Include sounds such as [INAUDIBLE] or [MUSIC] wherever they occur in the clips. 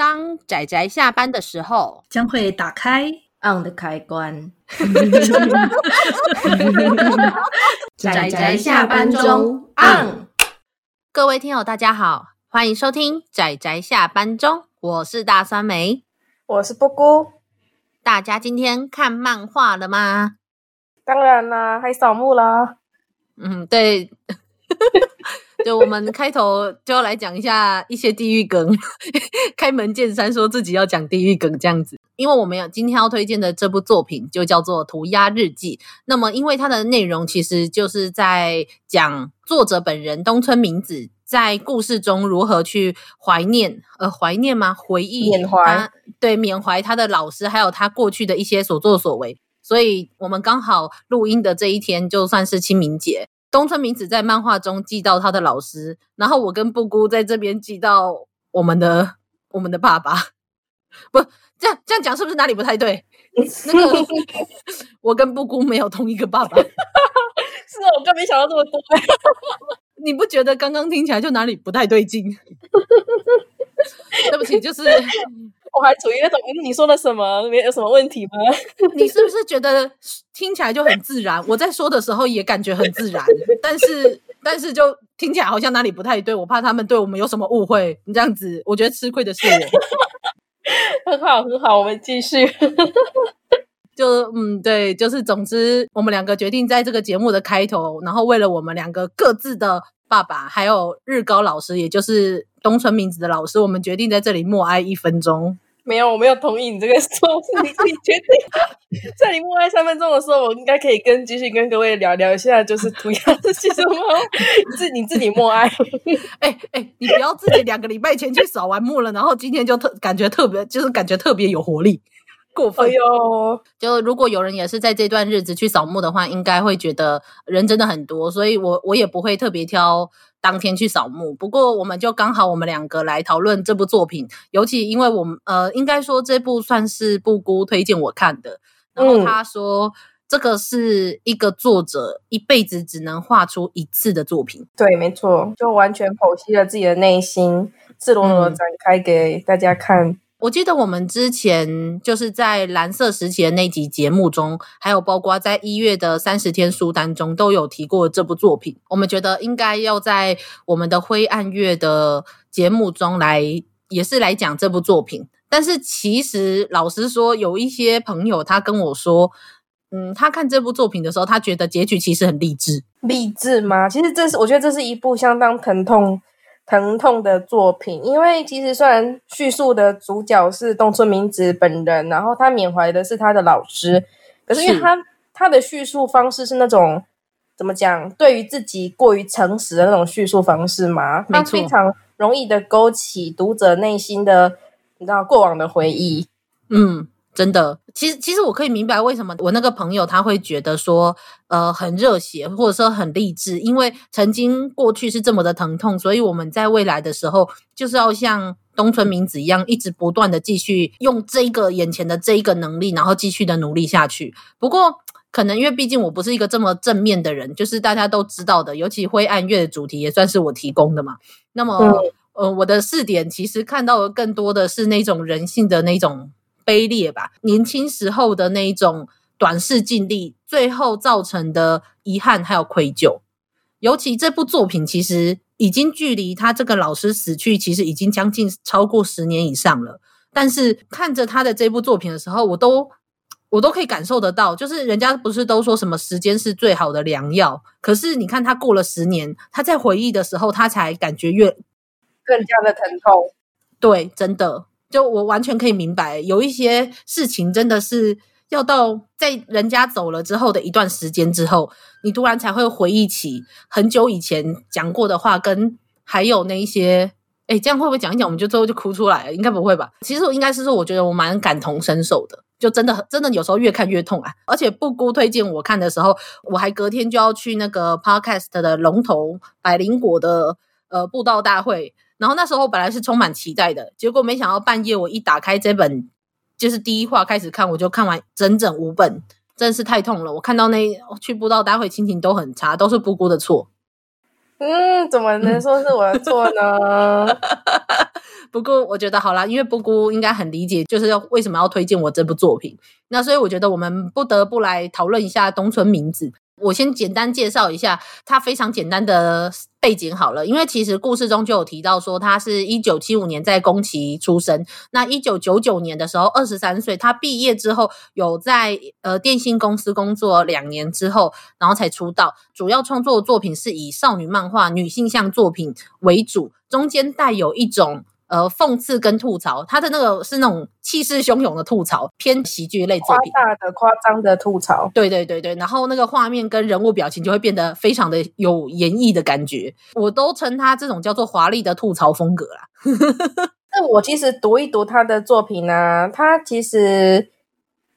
当仔仔下班的时候，将会打开 on 的开关。仔仔下班中 on。各位听友，大家好，欢迎收听仔仔下班中，我是大酸梅，我是布姑。大家今天看漫画了吗？当然啦，还扫墓啦。嗯，对。就我们开头就要来讲一下一些地狱梗，[LAUGHS] 开门见山说自己要讲地狱梗这样子，因为我们要今天要推荐的这部作品就叫做《涂鸦日记》。那么，因为它的内容其实就是在讲作者本人东村明子在故事中如何去怀念，呃，怀念吗？回忆，缅怀，对，缅怀他的老师，还有他过去的一些所作所为。所以我们刚好录音的这一天，就算是清明节。东村明子在漫画中记到他的老师，然后我跟布姑在这边记到我们的我们的爸爸，[LAUGHS] 不，这样这样讲是不是哪里不太对？[LAUGHS] 那个 [LAUGHS] 我跟布姑没有同一个爸爸，是啊，我更没想到这么多，你不觉得刚刚听起来就哪里不太对劲？对不起，就是。我还处于那种，你说的什么？没有什么问题吗？[LAUGHS] 你是不是觉得听起来就很自然？我在说的时候也感觉很自然，[LAUGHS] 但是但是就听起来好像哪里不太对，我怕他们对我们有什么误会。你这样子，我觉得吃亏的是我。很好，很好，我们继续。[LAUGHS] 就嗯，对，就是总之，我们两个决定在这个节目的开头，然后为了我们两个各自的爸爸，还有日高老师，也就是。东村明子的老师，我们决定在这里默哀一分钟。没有，我没有同意你这个说，是你自己决定。在你默哀三分钟的时候，我应该可以跟继续跟各位聊聊一下，就是涂鸦是什么？[LAUGHS] 自你自己默哀。哎哎，你不要自己两个礼拜前去扫完墓了，然后今天就特感觉特别，就是感觉特别有活力。过分哟！哎、就如果有人也是在这段日子去扫墓的话，应该会觉得人真的很多，所以我我也不会特别挑当天去扫墓。不过我们就刚好我们两个来讨论这部作品，尤其因为我们呃，应该说这部算是布姑推荐我看的，然后他说、嗯、这个是一个作者一辈子只能画出一次的作品。对，没错，就完全剖析了自己的内心，赤裸裸展开给大家看。嗯我记得我们之前就是在蓝色时期的那集节目中，还有包括在一月的三十天书单中都有提过这部作品。我们觉得应该要在我们的灰暗月的节目中来，也是来讲这部作品。但是其实老实说，有一些朋友他跟我说，嗯，他看这部作品的时候，他觉得结局其实很励志。励志吗？其实这是我觉得这是一部相当疼痛。疼痛的作品，因为其实虽然叙述的主角是东村明子本人，然后他缅怀的是他的老师，可是因为他他的叙述方式是那种怎么讲，对于自己过于诚实的那种叙述方式嘛，他非常容易的勾起读者内心的你知道过往的回忆，嗯。真的，其实其实我可以明白为什么我那个朋友他会觉得说，呃，很热血或者说很励志，因为曾经过去是这么的疼痛，所以我们在未来的时候就是要像东村明子一样，一直不断的继续用这个眼前的这一个能力，然后继续的努力下去。不过可能因为毕竟我不是一个这么正面的人，就是大家都知道的，尤其灰暗月的主题也算是我提供的嘛。那么，嗯、呃，我的视点其实看到的更多的是那种人性的那种。卑劣吧，年轻时候的那一种短视尽力，最后造成的遗憾还有愧疚。尤其这部作品其实已经距离他这个老师死去，其实已经将近超过十年以上了。但是看着他的这部作品的时候，我都我都可以感受得到，就是人家不是都说什么时间是最好的良药？可是你看他过了十年，他在回忆的时候，他才感觉越更加的疼痛。对，真的。就我完全可以明白，有一些事情真的是要到在人家走了之后的一段时间之后，你突然才会回忆起很久以前讲过的话，跟还有那一些，哎，这样会不会讲一讲，我们就最后就哭出来了？应该不会吧？其实我应该是说，我觉得我蛮感同身受的，就真的真的有时候越看越痛啊！而且布姑推荐我看的时候，我还隔天就要去那个 Podcast 的龙头百灵果的呃布道大会。然后那时候本来是充满期待的，结果没想到半夜我一打开这本，就是第一话开始看，我就看完整整五本，真的是太痛了。我看到那去布道待会心情都很差，都是布姑的错。嗯，怎么能说是我的错呢？[LAUGHS] 不过我觉得好啦，因为布姑应该很理解，就是要为什么要推荐我这部作品。那所以我觉得我们不得不来讨论一下东村明子。我先简单介绍一下他非常简单的背景好了，因为其实故事中就有提到说，他是一九七五年在宫崎出生。那一九九九年的时候，二十三岁，他毕业之后有在呃电信公司工作两年之后，然后才出道。主要创作的作品是以少女漫画、女性向作品为主，中间带有一种。呃，讽刺跟吐槽，他的那个是那种气势汹涌的吐槽，偏喜剧类作品，夸大的、夸张的吐槽。对对对对，然后那个画面跟人物表情就会变得非常的有演绎的感觉，我都称他这种叫做华丽的吐槽风格啦。[LAUGHS] 那我其实读一读他的作品呢、啊，他其实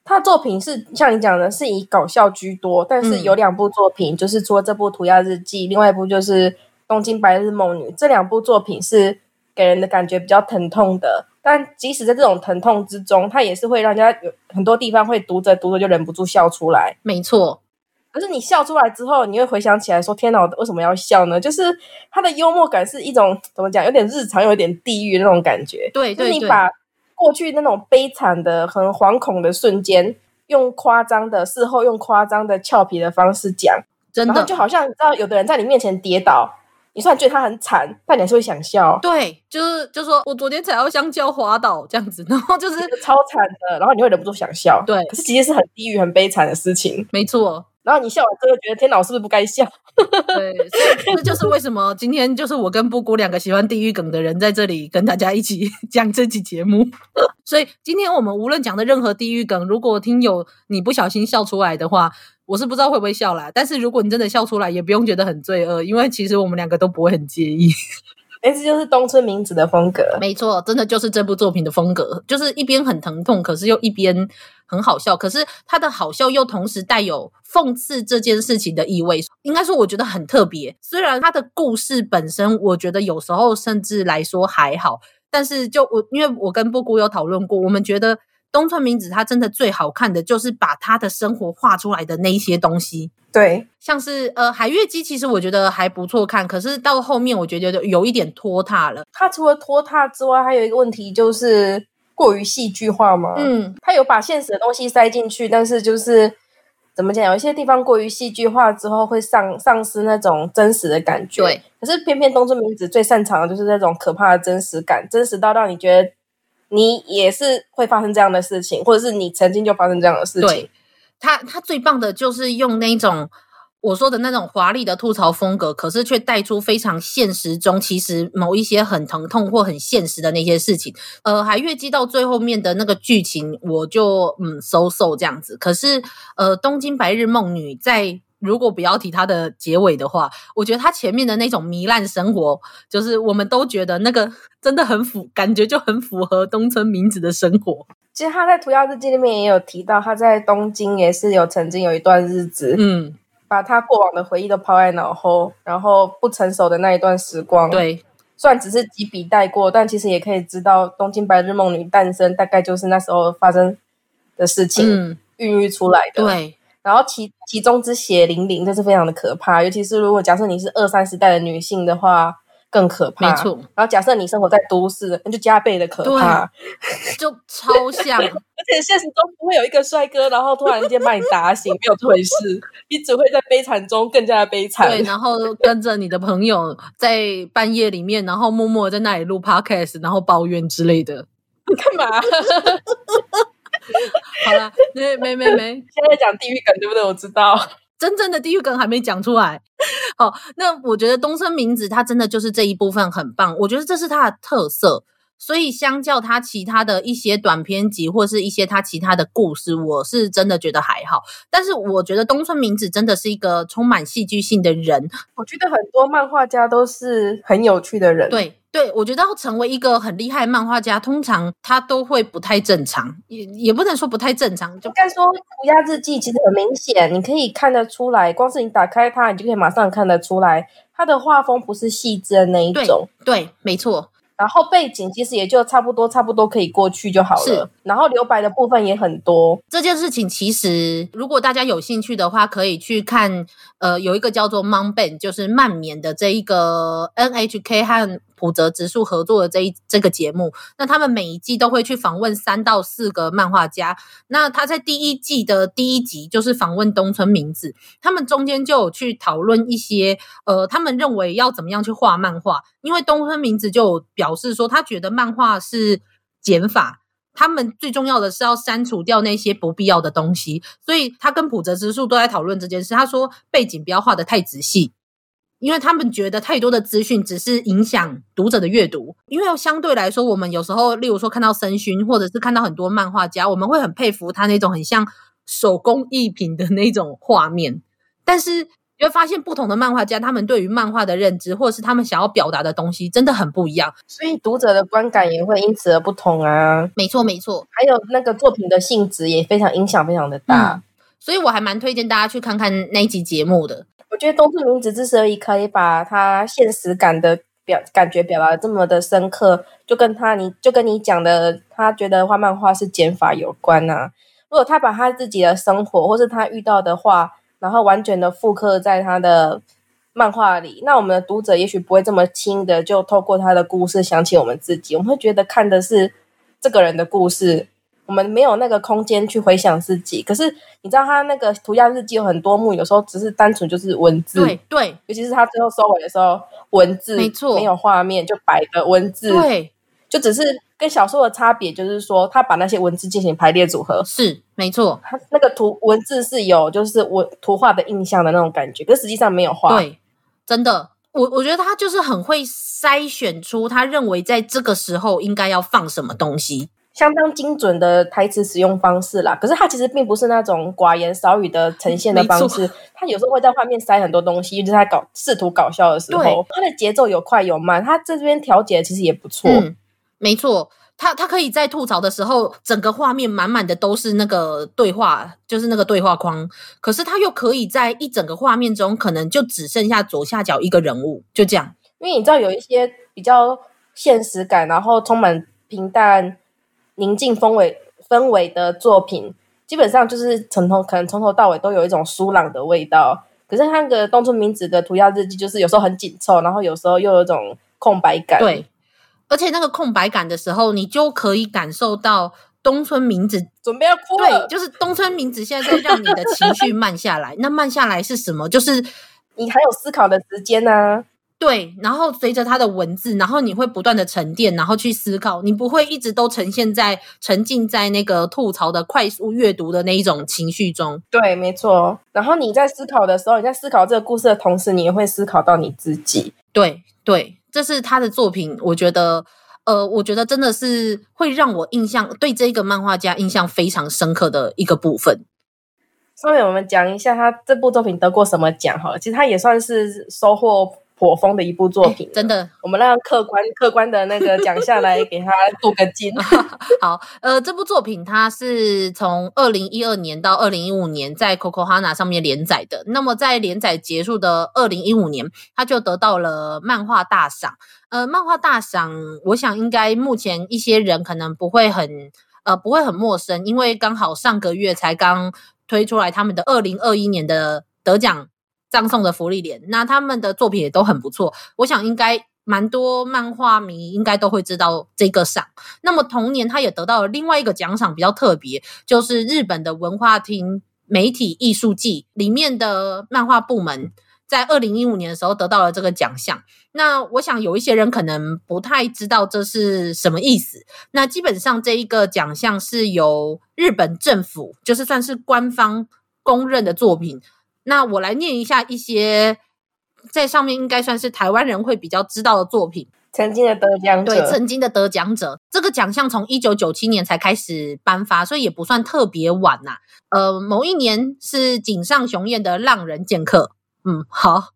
他作品是像你讲的，是以搞笑居多，但是有两部作品，嗯、就是除了这部《涂鸦日记》，另外一部就是《东京白日梦女》，这两部作品是。给人的感觉比较疼痛的，但即使在这种疼痛之中，它也是会让人家有很多地方会读着读着就忍不住笑出来。没错，可是你笑出来之后，你会回想起来说：“天哪，我为什么要笑呢？”就是他的幽默感是一种怎么讲，有点日常，有点地狱那种感觉。对，对，对，就是你把过去那种悲惨的、很惶恐的瞬间，用夸张的事后用夸张的俏皮的方式讲，真的就好像你知道，有的人在你面前跌倒。你虽然觉得他很惨，但你还是会想笑。对，就是就是说我昨天踩到香蕉滑倒这样子，[LAUGHS] 然后就是超惨的，然后你会忍不住想笑。对，可是其实是很地狱、很悲惨的事情。没错。然后你笑完之后觉得天哪，我是不是不该笑？[LAUGHS] 对，所以这就是为什么今天就是我跟布谷两个喜欢地狱梗的人在这里跟大家一起 [LAUGHS] 讲这期节目。所以今天我们无论讲的任何地狱梗，如果听友你不小心笑出来的话。我是不知道会不会笑啦，但是如果你真的笑出来，也不用觉得很罪恶，因为其实我们两个都不会很介意。[LAUGHS] 哎，这就是东村明子的风格，没错，真的就是这部作品的风格，就是一边很疼痛，可是又一边很好笑，可是他的好笑又同时带有讽刺这件事情的意味，应该说我觉得很特别。虽然他的故事本身，我觉得有时候甚至来说还好，但是就我因为我跟布谷有讨论过，我们觉得。东村明子他真的最好看的就是把他的生活画出来的那一些东西，对，像是呃海月姬，其实我觉得还不错看，可是到后面我觉得有一点拖沓了。他除了拖沓之外，还有一个问题就是过于戏剧化嘛。嗯，他有把现实的东西塞进去，但是就是怎么讲，有一些地方过于戏剧化之后会丧丧失那种真实的感觉。对，可是偏偏东村明子最擅长的就是那种可怕的真实感，真实到让你觉得。你也是会发生这样的事情，或者是你曾经就发生这样的事情。他，他最棒的就是用那种我说的那种华丽的吐槽风格，可是却带出非常现实中其实某一些很疼痛或很现实的那些事情。呃，还越级到最后面的那个剧情，我就嗯收收这样子。可是呃，东京白日梦女在。如果不要提它的结尾的话，我觉得它前面的那种糜烂生活，就是我们都觉得那个 [LAUGHS] 真的很符，感觉就很符合东村明子的生活。其实他在《涂鸦日记》里面也有提到，他在东京也是有曾经有一段日子，嗯，把他过往的回忆都抛在脑后，然后不成熟的那一段时光，对，虽然只是几笔带过，但其实也可以知道《东京白日梦女》诞生大概就是那时候发生的事情，嗯，孕育出来的，对。然后其其中之血淋淋，这是非常的可怕。尤其是如果假设你是二三十代的女性的话，更可怕。没错。然后假设你生活在都市，那就加倍的可怕。就超像。[LAUGHS] 而且现实中不会有一个帅哥，然后突然间把你打醒，没有这回事。你只会在悲惨中更加的悲惨。对，然后跟着你的朋友在半夜里面，然后默默在那里录 podcast，然后抱怨之类的。你 [LAUGHS] 干嘛？[LAUGHS] 好了，没没没没，现在讲地狱梗对不对？我知道，真正的地狱梗还没讲出来。[LAUGHS] 好，那我觉得东村明子他真的就是这一部分很棒，我觉得这是他的特色。所以相较他其他的一些短篇集或是一些他其他的故事，我是真的觉得还好。但是我觉得东村明子真的是一个充满戏剧性的人。我觉得很多漫画家都是很有趣的人。对。对，我觉得要成为一个很厉害的漫画家，通常他都会不太正常，也也不能说不太正常，就应该说《涂鸦日记》其实很明显，你可以看得出来，光是你打开它，你就可以马上看得出来，它的画风不是细致的那一种。对，对，没错。然后背景其实也就差不多，差不多可以过去就好了。是，然后留白的部分也很多。这件事情其实，如果大家有兴趣的话，可以去看。呃，有一个叫做《m o n b a n》，就是曼眠的这一个 NHK 和浦泽直树合作的这一这个节目。那他们每一季都会去访问三到四个漫画家。那他在第一季的第一集就是访问东村明子，他们中间就有去讨论一些呃，他们认为要怎么样去画漫画。因为东村明子就表示说，他觉得漫画是减法。他们最重要的是要删除掉那些不必要的东西，所以他跟浦泽直树都在讨论这件事。他说背景不要画得太仔细，因为他们觉得太多的资讯只是影响读者的阅读。因为相对来说，我们有时候，例如说看到森勋，或者是看到很多漫画家，我们会很佩服他那种很像手工艺品的那种画面，但是。你会发现不同的漫画家，他们对于漫画的认知，或者是他们想要表达的东西，真的很不一样，所以读者的观感也会因此而不同啊。没错，没错。还有那个作品的性质也非常影响，非常的大。嗯，所以我还蛮推荐大家去看看那一集节目的。我觉得东村明子之所以可以把他现实感的表感觉表达这么的深刻，就跟他你就跟你讲的，他觉得画漫画是减法有关啊。如果他把他自己的生活，或是他遇到的话。然后完全的复刻在他的漫画里，那我们的读者也许不会这么轻的就透过他的故事想起我们自己，我们会觉得看的是这个人的故事，我们没有那个空间去回想自己。可是你知道他那个涂鸦日记有很多幕，有时候只是单纯就是文字，对对，尤其是他最后收尾的时候，文字没错，没有画面就摆的文字，对。就只是跟小说的差别，就是说他把那些文字进行排列组合，是没错。他那个图文字是有就是文图画的印象的那种感觉，可是实际上没有画。对，真的，我我觉得他就是很会筛选出他认为在这个时候应该要放什么东西，相当精准的台词使用方式啦。可是它其实并不是那种寡言少语的呈现的方式，它有时候会在画面塞很多东西，就是他搞试图搞笑的时候，它的节奏有快有慢，它这边调节其实也不错。嗯没错，他他可以在吐槽的时候，整个画面满满的都是那个对话，就是那个对话框。可是他又可以在一整个画面中，可能就只剩下左下角一个人物，就这样。因为你知道，有一些比较现实感，然后充满平淡、宁静氛围氛围的作品，基本上就是从头可能从头到尾都有一种舒朗的味道。可是他那个东村明子的涂鸦日记，就是有时候很紧凑，然后有时候又有一种空白感。对。而且那个空白感的时候，你就可以感受到东村明子准备要哭了。对，就是东村明子现在在让你的情绪慢下来。[LAUGHS] 那慢下来是什么？就是你还有思考的时间呢、啊。对，然后随着他的文字，然后你会不断的沉淀，然后去思考。你不会一直都呈现在沉浸在那个吐槽的快速阅读的那一种情绪中。对，没错。然后你在思考的时候，你在思考这个故事的同时，你也会思考到你自己。对，对。这是他的作品，我觉得，呃，我觉得真的是会让我印象对这个漫画家印象非常深刻的一个部分。下面我们讲一下他这部作品得过什么奖哈，其实他也算是收获。火风的一部作品，真的，我们让客观客观的那个奖项来给他镀个金。[LAUGHS] 好，呃，这部作品它是从二零一二年到二零一五年在 Coco Hana 上面连载的。那么在连载结束的二零一五年，它就得到了漫画大赏。呃，漫画大赏，我想应该目前一些人可能不会很呃不会很陌生，因为刚好上个月才刚推出来他们的二零二一年的得奖。葬送的芙莉莲，那他们的作品也都很不错。我想应该蛮多漫画迷应该都会知道这个赏。那么同年，他也得到了另外一个奖赏，比较特别，就是日本的文化厅媒体艺术季里面的漫画部门，在二零一五年的时候得到了这个奖项。那我想有一些人可能不太知道这是什么意思。那基本上这一个奖项是由日本政府，就是算是官方公认的作品。那我来念一下一些在上面应该算是台湾人会比较知道的作品。曾经的得奖者，对，曾经的得奖者，这个奖项从一九九七年才开始颁发，所以也不算特别晚呐。呃，某一年是井上雄彦的《浪人剑客》，嗯，好，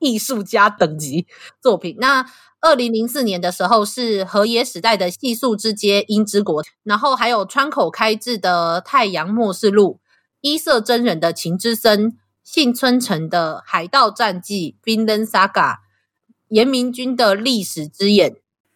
艺术家等级作品。那二零零四年的时候是河野史代的《细数之街樱之国》，然后还有川口开志的《太阳末世录》，一色真人的《情之森》。幸村城的《海盗战记》Vinland Saga，严明君的《历史之眼》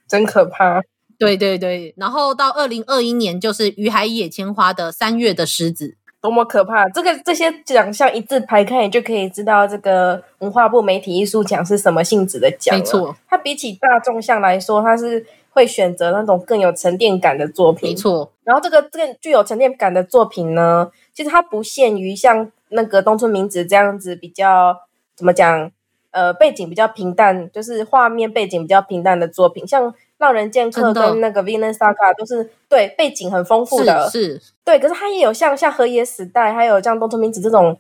真可怕。对对对，然后到二零二一年就是于海野千花的《三月的狮子》。多么可怕！这个这些奖项一字排开，你就可以知道这个文化部媒体艺术奖是什么性质的奖。没错，它比起大众项来说，它是会选择那种更有沉淀感的作品。没错，然后这个这个具有沉淀感的作品呢，其实它不限于像那个东村明子这样子比较怎么讲，呃，背景比较平淡，就是画面背景比较平淡的作品，像。浪人剑客跟那个 Vinland Saga 都是对背景很丰富的，是，是对。可是它也有像像河野时代，还有像东村明子这种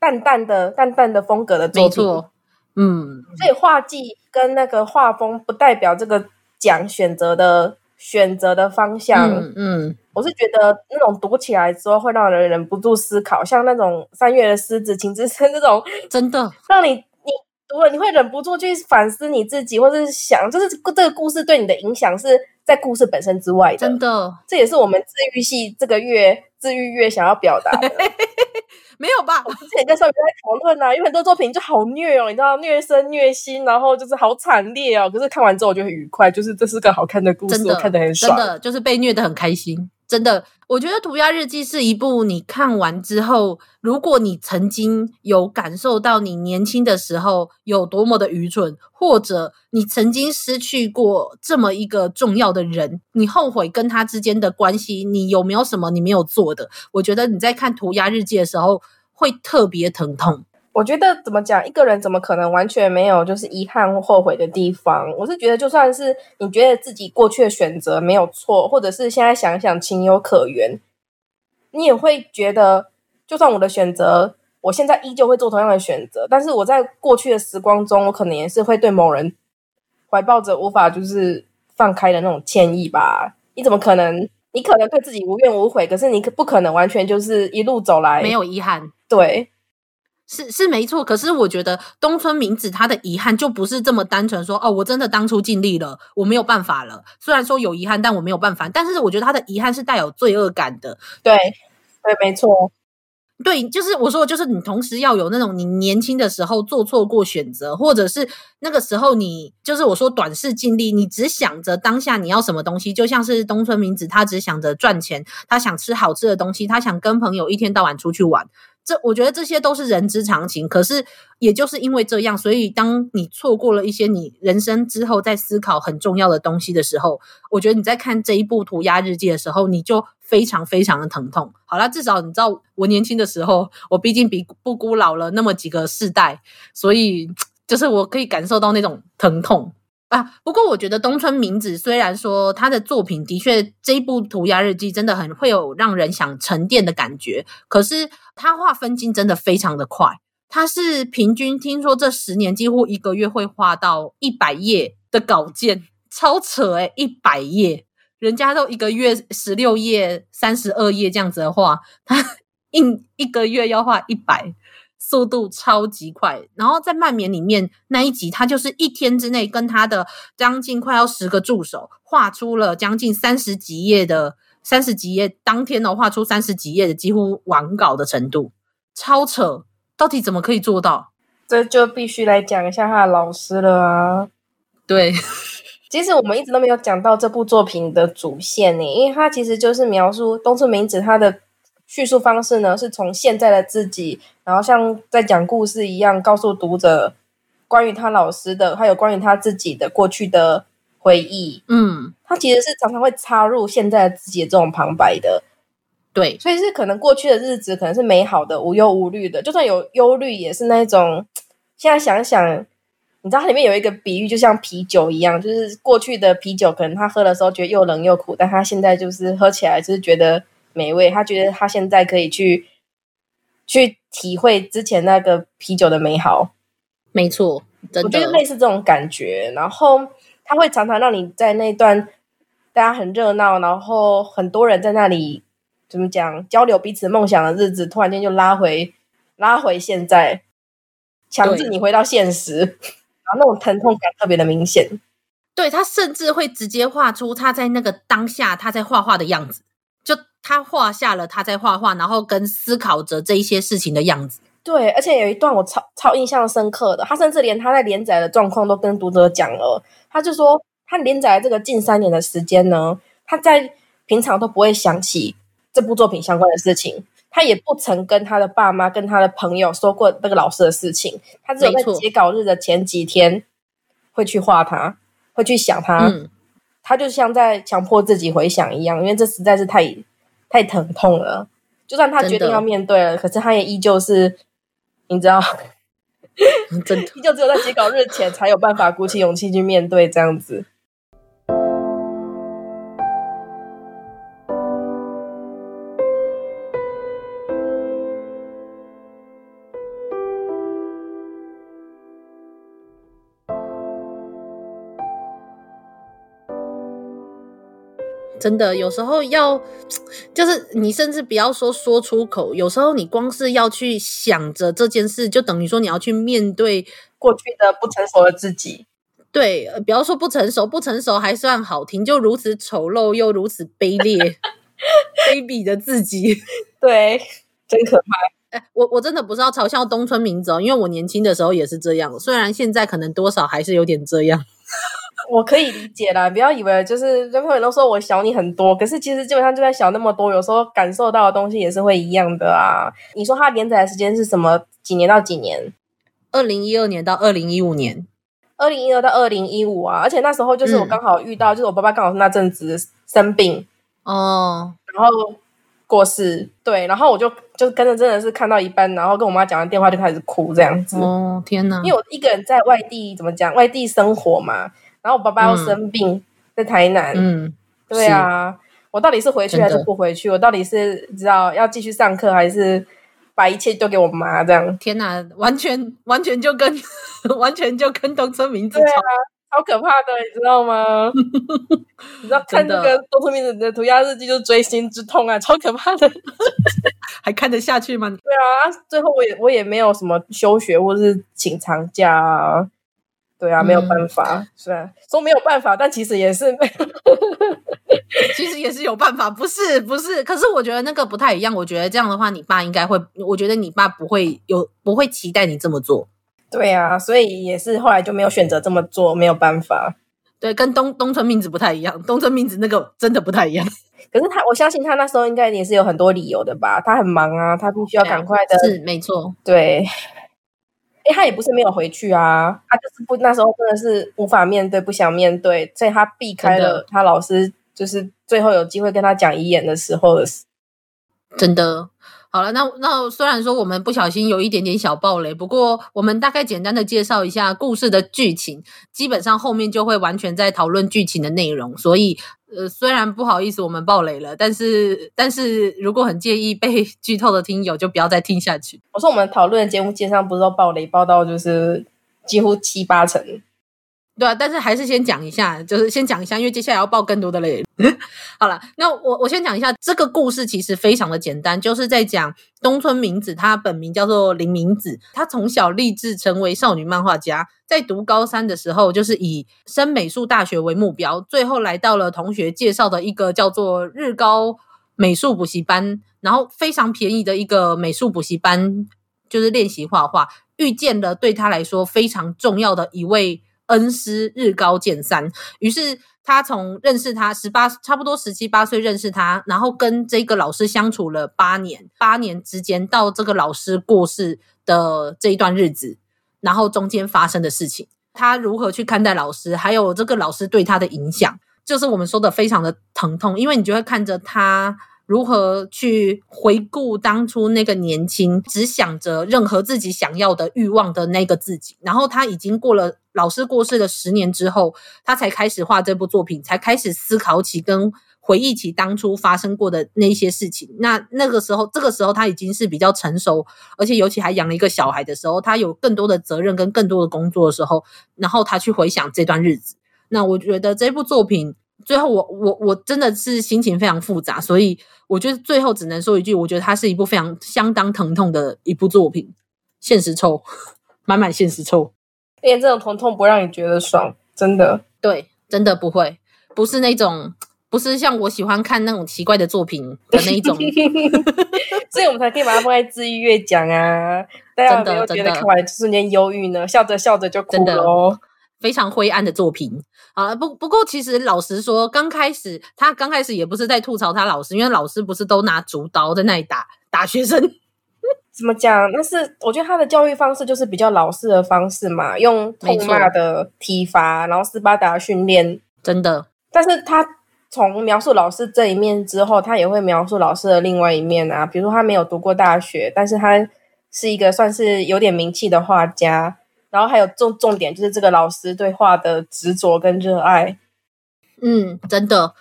淡淡的淡淡的风格的作品，没错，嗯。所以画技跟那个画风不代表这个奖选择的选择的方向。嗯，嗯，我是觉得那种读起来之后会让人忍不住思考，像那种三月的狮子、情之深这种，[LAUGHS] 真的让你你。读了你会忍不住去反思你自己，或者是想，就是这个故事对你的影响是在故事本身之外的。真的，这也是我们治愈系这个月治愈月想要表达的。[LAUGHS] 没有吧？我之前跟少宇在讨论啊，有很多作品就好虐哦，你知道，虐身虐心，然后就是好惨烈哦。可是看完之后我就很愉快，就是这是个好看的故事，真的我看得很爽，真的就是被虐的很开心。真的，我觉得《涂鸦日记》是一部你看完之后，如果你曾经有感受到你年轻的时候有多么的愚蠢，或者你曾经失去过这么一个重要的人，你后悔跟他之间的关系，你有没有什么你没有做的？我觉得你在看《涂鸦日记》的时候会特别疼痛。我觉得怎么讲，一个人怎么可能完全没有就是遗憾或后悔的地方？我是觉得，就算是你觉得自己过去的选择没有错，或者是现在想想情有可原，你也会觉得，就算我的选择，我现在依旧会做同样的选择，但是我在过去的时光中，我可能也是会对某人怀抱着无法就是放开的那种歉意吧？你怎么可能？你可能对自己无怨无悔，可是你可不可能完全就是一路走来没有遗憾？对。是是没错，可是我觉得东村明子他的遗憾就不是这么单纯说哦，我真的当初尽力了，我没有办法了。虽然说有遗憾，但我没有办法。但是我觉得他的遗憾是带有罪恶感的。对，对，没错。对，就是我说的，就是你同时要有那种你年轻的时候做错过选择，或者是那个时候你就是我说短视尽力，你只想着当下你要什么东西，就像是东村明子，他只想着赚钱，他想吃好吃的东西，他想跟朋友一天到晚出去玩。这我觉得这些都是人之常情，可是也就是因为这样，所以当你错过了一些你人生之后在思考很重要的东西的时候，我觉得你在看这一部涂鸦日记的时候，你就非常非常的疼痛。好啦，至少你知道我年轻的时候，我毕竟比布姑老了那么几个世代，所以就是我可以感受到那种疼痛。啊，不过我觉得东村明子虽然说他的作品的确这一部涂鸦日记真的很会有让人想沉淀的感觉，可是他画分镜真的非常的快，他是平均听说这十年几乎一个月会画到一百页的稿件，超扯诶，一百页，人家都一个月十六页、三十二页这样子的画，他 [LAUGHS] 一一个月要画一百。速度超级快，然后在曼眠里面那一集，他就是一天之内跟他的将近快要十个助手画出了将近三十几页的三十几页，当天呢画出三十几页的几乎完稿的程度，超扯！到底怎么可以做到？这就必须来讲一下他的老师了啊。对，其实我们一直都没有讲到这部作品的主线呢，因为它其实就是描述东村明子他的。叙述方式呢，是从现在的自己，然后像在讲故事一样，告诉读者关于他老师的，还有关于他自己的过去的回忆。嗯，他其实是常常会插入现在的自己的这种旁白的。对，所以是可能过去的日子可能是美好的、无忧无虑的，就算有忧虑，也是那种。[TSK] 现在想想，你知道它里面有一个比喻，就像啤酒一样，就是过去的啤酒，可能他喝的时候觉得又冷又苦，但他现在就是喝起来就是觉得。美味，他觉得他现在可以去去体会之前那个啤酒的美好。没错，我觉得类似这种感觉。然后他会常常让你在那段大家很热闹，然后很多人在那里怎么讲交流彼此梦想的日子，突然间就拉回拉回现在，强制你回到现实，然后那种疼痛感特别的明显。对，他甚至会直接画出他在那个当下他在画画的样子。就他画下了他在画画，然后跟思考着这一些事情的样子。对，而且有一段我超超印象深刻的，他甚至连他在连载的状况都跟读者讲了。他就说，他连载这个近三年的时间呢，他在平常都不会想起这部作品相关的事情。他也不曾跟他的爸妈、跟他的朋友说过那个老师的事情。他只有在截稿日的前几天会去画他，会去想他。嗯、他就像在强迫自己回想一样，因为这实在是太太疼痛了。就算他决定要面对了，可是他也依旧是，你知道，真的，[LAUGHS] 依旧只有在截稿日前才有办法鼓起勇气去面对这样子。真的，有时候要，[TSK] 就是你甚至不要说说出口，有时候你光是要去想着这件事，就等于说你要去面对过去的不成熟的自己。对，不要说不成熟，不成熟还算好听，就如此丑陋又如此卑劣、[LAUGHS] 卑鄙的自己，对，真可怕。欸、我我真的不是要嘲笑东村明子哦，因为我年轻的时候也是这样，虽然现在可能多少还是有点这样。我可以理解啦，不要以为就是任何人都说我小你很多，可是其实基本上就算小那么多，有时候感受到的东西也是会一样的啊。你说它连载的时间是什么？几年到几年？二零一二年到二零一五年。二零一二到二零一五啊，而且那时候就是我刚好遇到，嗯、就是我爸爸刚好是那阵子生病哦，然后过世，对，然后我就就跟着真的是看到一半，然后跟我妈讲完电话就开始哭这样子。哦，天哪！因为我一个人在外地，怎么讲？外地生活嘛。然后我爸爸又生病，嗯、在台南。嗯，对啊，我到底是回去还是不回去？我到底是知道要继续上课，还是把一切都给我妈？这样？天哪，完全完全就跟 [LAUGHS] 完全就跟东村明子对啊，超可怕的，你知道吗？[LAUGHS] 你知道看这个东村明子的涂鸦日记就是锥心之痛啊，超可怕的，[LAUGHS] 还看得下去吗？对啊，最后我也我也没有什么休学或是请长假啊。对啊，没有办法，嗯、是啊，说没有办法，但其实也是，其实也是有办法，不是不是。可是我觉得那个不太一样。我觉得这样的话，你爸应该会，我觉得你爸不会有，不会期待你这么做。对啊，所以也是后来就没有选择这么做，没有办法。对，跟东东村明子不太一样，东村明子那个真的不太一样。[LAUGHS] 可是他，我相信他那时候应该也是有很多理由的吧？他很忙啊，他必须要赶快的，是没错，对。哎，他也不是没有回去啊，他就是不那时候真的是无法面对，不想面对，所以他避开了他老师，就是最后有机会跟他讲遗言的时候的事。真的。好了，那那虽然说我们不小心有一点点小暴雷，不过我们大概简单的介绍一下故事的剧情，基本上后面就会完全在讨论剧情的内容。所以，呃，虽然不好意思我们爆雷了，但是但是如果很介意被 [LAUGHS] 剧透的听友，就不要再听下去。我说我们讨论的节目经常不是都爆雷爆到就是几乎七八成。对啊，但是还是先讲一下，就是先讲一下，因为接下来要报更多的嘞。[LAUGHS] 好了，那我我先讲一下这个故事，其实非常的简单，就是在讲东村明子，她本名叫做林明子，她从小立志成为少女漫画家，在读高三的时候，就是以升美术大学为目标，最后来到了同学介绍的一个叫做日高美术补习班，然后非常便宜的一个美术补习班，就是练习画画，遇见了对她来说非常重要的一位。恩师日高见三，于是他从认识他十八，差不多十七八岁认识他，然后跟这个老师相处了八年，八年之间到这个老师过世的这一段日子，然后中间发生的事情，他如何去看待老师，还有这个老师对他的影响，就是我们说的非常的疼痛，因为你就会看着他。如何去回顾当初那个年轻，只想着任何自己想要的欲望的那个自己？然后他已经过了老师过世的十年之后，他才开始画这部作品，才开始思考起跟回忆起当初发生过的那些事情。那那个时候，这个时候他已经是比较成熟，而且尤其还养了一个小孩的时候，他有更多的责任跟更多的工作的时候，然后他去回想这段日子。那我觉得这部作品。最后我，我我我真的是心情非常复杂，所以我觉得最后只能说一句，我觉得它是一部非常相当疼痛的一部作品，现实臭，满满现实臭。连这种疼痛不让你觉得爽，真的，对，真的不会，不是那种，不是像我喜欢看那种奇怪的作品的那一种 [LAUGHS] [LAUGHS] 所以我们才可以把它放在治愈月讲啊。大家有没有觉得看完瞬间忧郁呢？笑着笑着就哭了哦。非常灰暗的作品啊，不不过其实老实说，刚开始他刚开始也不是在吐槽他老师，因为老师不是都拿竹刀在那里打打学生。[LAUGHS] 怎么讲？那是我觉得他的教育方式就是比较老式的方式嘛，用痛骂的体罚，然后斯巴达训练，真的。但是他从描述老师这一面之后，他也会描述老师的另外一面啊，比如说他没有读过大学，但是他是一个算是有点名气的画家，然后还有重重点就是这个老师对画的执着跟热爱。嗯，真的。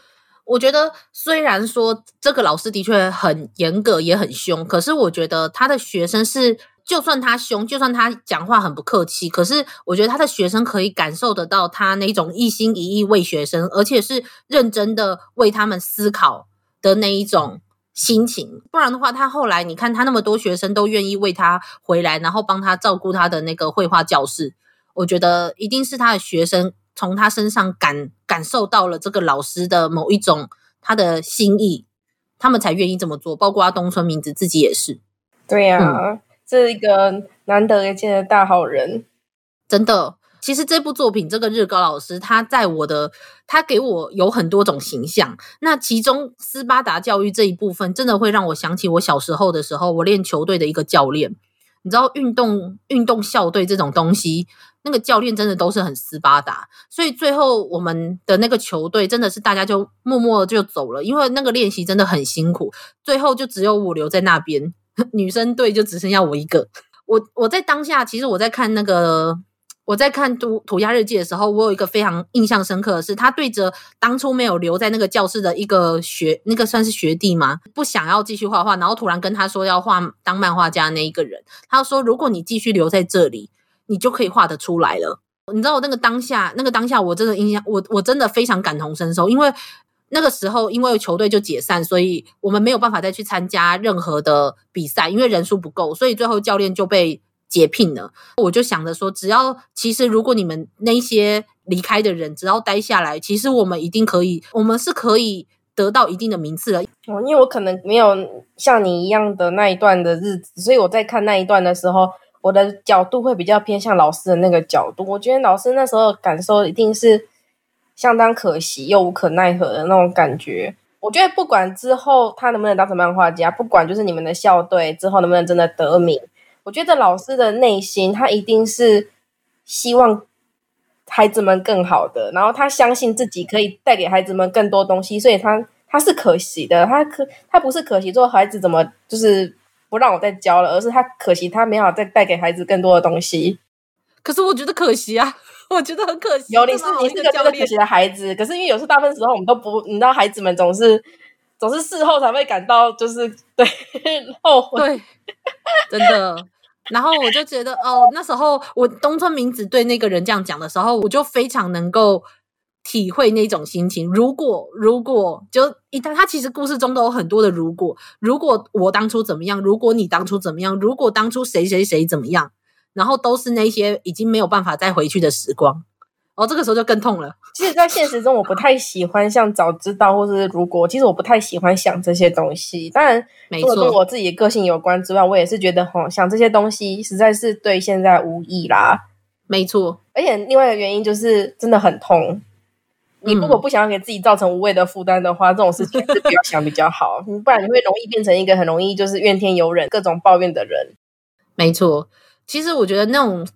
我觉得虽然说这个老师的确很严格，也很凶，可是我觉得他的学生是，就算他凶，就算他讲话很不客气，可是我觉得他的学生可以感受得到他那种一心一意为学生，而且是认真的为他们思考的那一种心情。不然的话，他后来你看他那么多学生都愿意为他回来，然后帮他照顾他的那个绘画教室，我觉得一定是他的学生。从他身上感感受到了这个老师的某一种他的心意，他们才愿意这么做。包括东村明子自己也是。对呀、啊，嗯、这是一个难得一见的大好人。真的，其实这部作品，这个日高老师，他在我的他给我有很多种形象。那其中斯巴达教育这一部分，真的会让我想起我小时候的时候，我练球队的一个教练。你知道运动运动校队这种东西，那个教练真的都是很斯巴达，所以最后我们的那个球队真的是大家就默默就走了，因为那个练习真的很辛苦，最后就只有我留在那边，[LAUGHS] 女生队就只剩下我一个。我我在当下，其实我在看那个。我在看涂涂鸦日记的时候，我有一个非常印象深刻的是，他对着当初没有留在那个教室的一个学，那个算是学弟吗？不想要继续画画，然后突然跟他说要画当漫画家那一个人，他说：“如果你继续留在这里，你就可以画得出来了。”你知道我那个当下，那个当下我真的印象，我我真的非常感同身受，因为那个时候因为球队就解散，所以我们没有办法再去参加任何的比赛，因为人数不够，所以最后教练就被。解聘呢，我就想着说，只要其实如果你们那些离开的人只要待下来，其实我们一定可以，我们是可以得到一定的名次的。哦，因为我可能没有像你一样的那一段的日子，所以我在看那一段的时候，我的角度会比较偏向老师的那个角度。我觉得老师那时候感受一定是相当可惜又无可奈何的那种感觉。我觉得不管之后他能不能当成漫画家，不管就是你们的校队之后能不能真的得名。我觉得老师的内心，他一定是希望孩子们更好的，然后他相信自己可以带给孩子们更多东西，所以他他是可惜的，他可他不是可惜说孩子怎么就是不让我再教了，而是他可惜他没有再带给孩子更多的东西。可是我觉得可惜啊，[LAUGHS] 我觉得很可惜。有你是你是个教的可惜的孩子，可是因为有时候大部分时候我们都不，你知道孩子们总是。总是事后才会感到就是对 [LAUGHS] 后悔，真的。然后我就觉得哦，那时候我东村明子对那个人这样讲的时候，我就非常能够体会那种心情。如果如果就一旦他其实故事中都有很多的如果，如果我当初怎么样，如果你当初怎么样，如果当初谁谁谁怎么样，然后都是那些已经没有办法再回去的时光。哦，这个时候就更痛了。[LAUGHS] 其实，在现实中，我不太喜欢像早知道或者是如果，其实我不太喜欢想这些东西。当然，除了跟我自己的个性有关之外，我也是觉得，吼，想这些东西实在是对现在无益啦。没错，而且另外一个原因就是真的很痛。你如果不想要给自己造成无谓的负担的话，嗯、这种事情是不要想比较好，不然你会容易变成一个很容易就是怨天尤人、各种抱怨的人。没错，其实我觉得那种。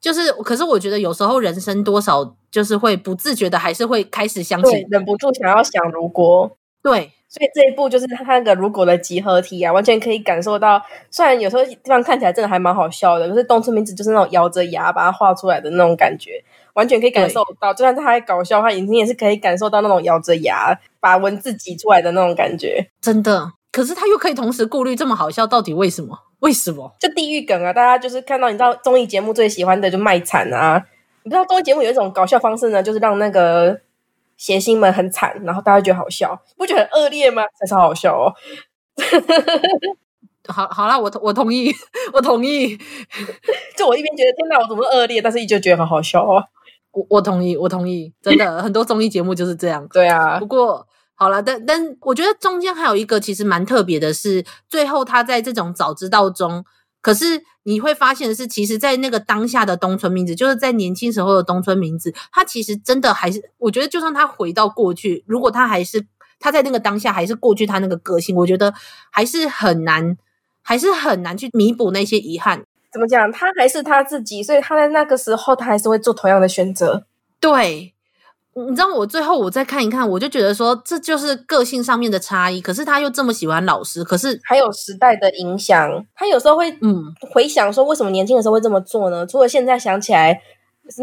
就是，可是我觉得有时候人生多少就是会不自觉的，还是会开始想起，忍不住想要想如果。对，所以这一部就是他那个如果的集合体啊，完全可以感受到。虽然有时候地方看起来真的还蛮好笑的，可是东村明子就是那种咬着牙把它画出来的那种感觉，完全可以感受到。就算他还搞笑，他眼睛也是可以感受到那种咬着牙把文字挤出来的那种感觉。真的，可是他又可以同时顾虑这么好笑，到底为什么？为什么？就地狱梗啊！大家就是看到，你知道综艺节目最喜欢的就卖惨啊！你知道综艺节目有一种搞笑方式呢，就是让那个谐星们很惨，然后大家觉得好笑，不觉得很恶劣吗？才超好笑哦！[LAUGHS] 好，好啦，我我同意，[LAUGHS] 我同意。就我一边觉得天哪，我怎么恶劣？但是依旧觉得很好笑哦。我我同意，我同意，真的很多综艺节目就是这样。对啊，不过。好了，但但我觉得中间还有一个其实蛮特别的是，最后他在这种早知道中，可是你会发现的是，其实，在那个当下的东村明子，就是在年轻时候的东村明子，他其实真的还是，我觉得就算他回到过去，如果他还是他在那个当下还是过去他那个个性，我觉得还是很难还是很难去弥补那些遗憾。怎么讲？他还是他自己，所以他在那个时候，他还是会做同样的选择。对，你知道，我最后我再看一看，我就觉得说，这就是个性上面的差异。可是他又这么喜欢老师，可是还有时代的影响。他有时候会嗯回想说，为什么年轻的时候会这么做呢？除了现在想起来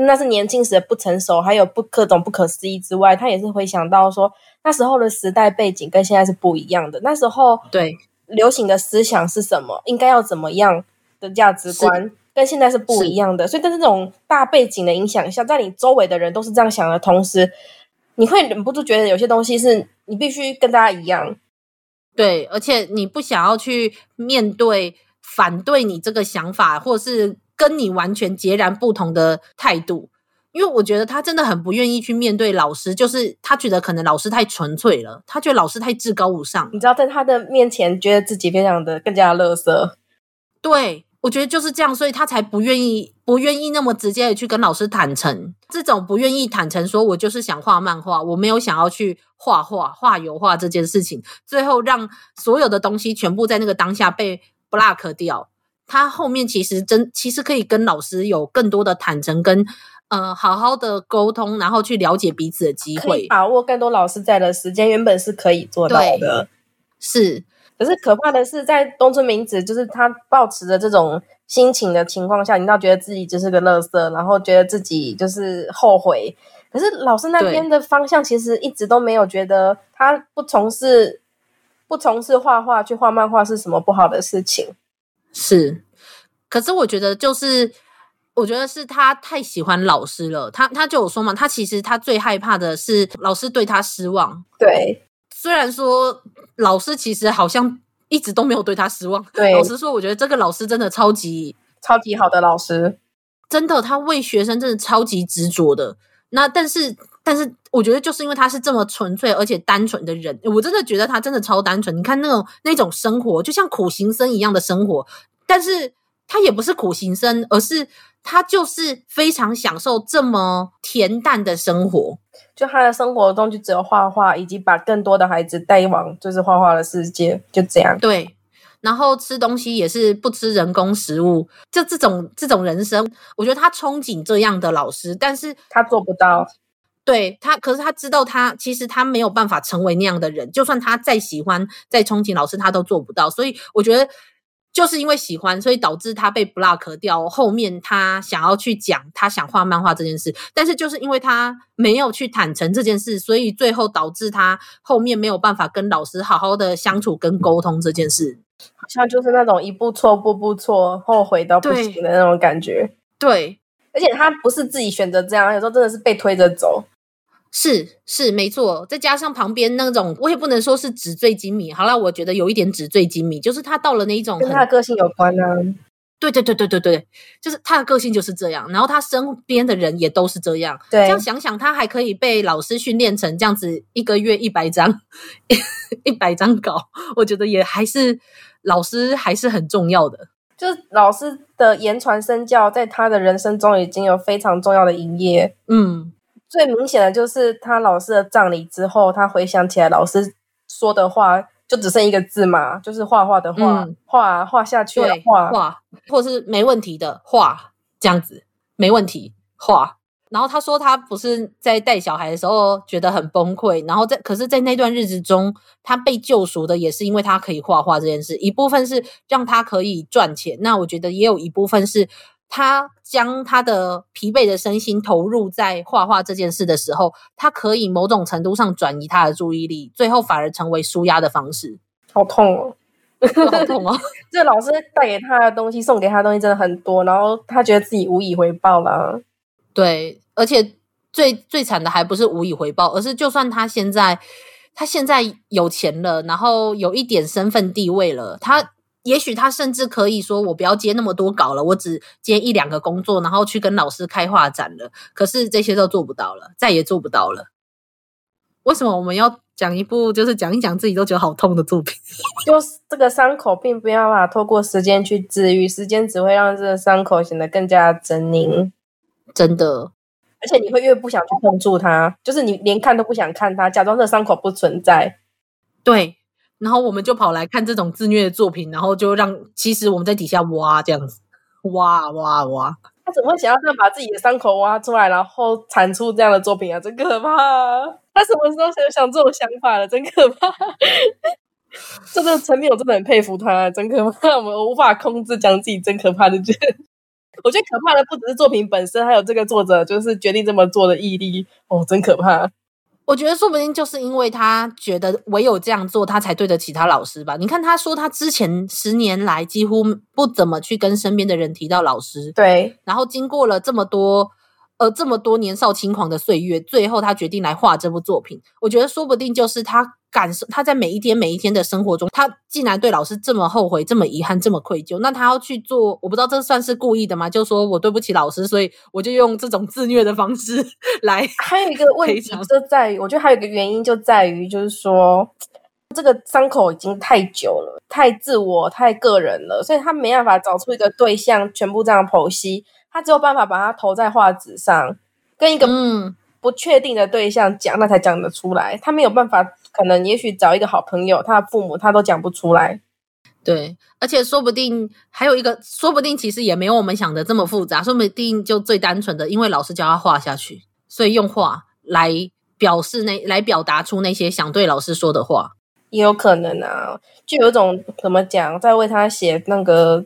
那是年轻时的不成熟，还有不各种不可思议之外，他也是回想到说，那时候的时代背景跟现在是不一样的。那时候对流行的思想是什么？应该要怎么样？的价值观跟现在是不一样的，所以在这种大背景的影响下，在你周围的人都是这样想的同时，你会忍不住觉得有些东西是你必须跟大家一样。对，而且你不想要去面对反对你这个想法，或是跟你完全截然不同的态度，因为我觉得他真的很不愿意去面对老师，就是他觉得可能老师太纯粹了，他觉得老师太至高无上，你知道，在他的面前，觉得自己非常的更加的垃圾。对。我觉得就是这样，所以他才不愿意，不愿意那么直接的去跟老师坦诚。这种不愿意坦诚，说我就是想画漫画，我没有想要去画画、画油画这件事情，最后让所有的东西全部在那个当下被 block 掉。他后面其实真，其实可以跟老师有更多的坦诚跟，跟呃好好的沟通，然后去了解彼此的机会，把握更多老师在的时间，原本是可以做到的，是。可是可怕的是，在东村明子就是他抱持着这种心情的情况下，你倒觉得自己就是个垃圾，然后觉得自己就是后悔。可是老师那边的方向其实一直都没有觉得他不从事不从事画画去画漫画是什么不好的事情。是，可是我觉得就是我觉得是他太喜欢老师了。他他就有说嘛，他其实他最害怕的是老师对他失望。对。虽然说老师其实好像一直都没有对他失望，对，[LAUGHS] 老实说，我觉得这个老师真的超级超级好的老师，真的，他为学生真的超级执着的。那但是但是，我觉得就是因为他是这么纯粹而且单纯的人，我真的觉得他真的超单纯。你看那种那种生活，就像苦行僧一样的生活，但是他也不是苦行僧，而是他就是非常享受这么恬淡的生活。就他的生活中就只有画画，以及把更多的孩子带往就是画画的世界，就这样。对，然后吃东西也是不吃人工食物，就这种这种人生，我觉得他憧憬这样的老师，但是他做不到。对他，可是他知道他其实他没有办法成为那样的人，就算他再喜欢再憧憬老师，他都做不到。所以我觉得。就是因为喜欢，所以导致他被 block 掉。后面他想要去讲他想画漫画这件事，但是就是因为他没有去坦诚这件事，所以最后导致他后面没有办法跟老师好好的相处跟沟通这件事。好像就是那种一步错步步错，后悔到不行的那种感觉。对，而且他不是自己选择这样，有时候真的是被推着走。是是没错，再加上旁边那种，我也不能说是纸醉金迷。好了，我觉得有一点纸醉金迷，就是他到了那一种跟他的个性有关呢、啊。对对对对对对，就是他的个性就是这样，然后他身边的人也都是这样。对，这样想想，他还可以被老师训练成这样子，一个月一百张 [LAUGHS] 一百张稿，我觉得也还是老师还是很重要的。就是老师的言传身教，在他的人生中已经有非常重要的一页。嗯。最明显的就是他老师的葬礼之后，他回想起来老师说的话，就只剩一个字嘛，就是画画的画，嗯、画画下去的画，画，或是没问题的画，这样子没问题画。然后他说他不是在带小孩的时候觉得很崩溃，然后在可是，在那段日子中，他被救赎的也是因为他可以画画这件事，一部分是让他可以赚钱，那我觉得也有一部分是。他将他的疲惫的身心投入在画画这件事的时候，他可以某种程度上转移他的注意力，最后反而成为舒压的方式。好痛哦，[LAUGHS] 好痛哦！[LAUGHS] 这老师带给他的东西，送给他的东西真的很多，然后他觉得自己无以回报了。对，而且最最惨的还不是无以回报，而是就算他现在他现在有钱了，然后有一点身份地位了，他。也许他甚至可以说：“我不要接那么多稿了，我只接一两个工作，然后去跟老师开画展了。”可是这些都做不到了，再也做不到了。为什么我们要讲一部就是讲一讲自己都觉得好痛的作品？[LAUGHS] 就是这个伤口并不要把它透过时间去治愈，时间只会让这个伤口显得更加狰狞。真的，而且你会越不想去碰触它，就是你连看都不想看它，假装这伤口不存在。对。然后我们就跑来看这种自虐的作品，然后就让其实我们在底下挖这样子，挖挖挖。他怎么会想要这样把自己的伤口挖出来，然后产出这样的作品啊？真可怕！他什么时候想想这种想法了？真可怕！[LAUGHS] 这个层面我真的很佩服他，真可怕！我们无法控制讲自己真可怕的觉得，我觉得可怕的不只是作品本身，还有这个作者就是决定这么做的毅力哦，真可怕！我觉得说不定就是因为他觉得唯有这样做，他才对得起他老师吧。你看他说他之前十年来几乎不怎么去跟身边的人提到老师，对。然后经过了这么多呃这么多年少轻狂的岁月，最后他决定来画这部作品。我觉得说不定就是他。感受他在每一天每一天的生活中，他竟然对老师这么后悔、这么遗憾、这么愧疚，那他要去做，我不知道这算是故意的吗？就说我对不起老师，所以我就用这种自虐的方式 [LAUGHS] 来。还有一个问题就在于，我觉得还有一个原因就在于，就是说这个伤口已经太久了，太自我、太个人了，所以他没办法找出一个对象，全部这样剖析，他只有办法把它投在画纸上，跟一个嗯。不确定的对象讲，那才讲得出来。他没有办法，可能也许找一个好朋友，他的父母他都讲不出来。对，而且说不定还有一个，说不定其实也没有我们想的这么复杂。说不定就最单纯的，因为老师教他画下去，所以用画来表示那来表达出那些想对老师说的话，也有可能啊。就有一种怎么讲，在为他写那个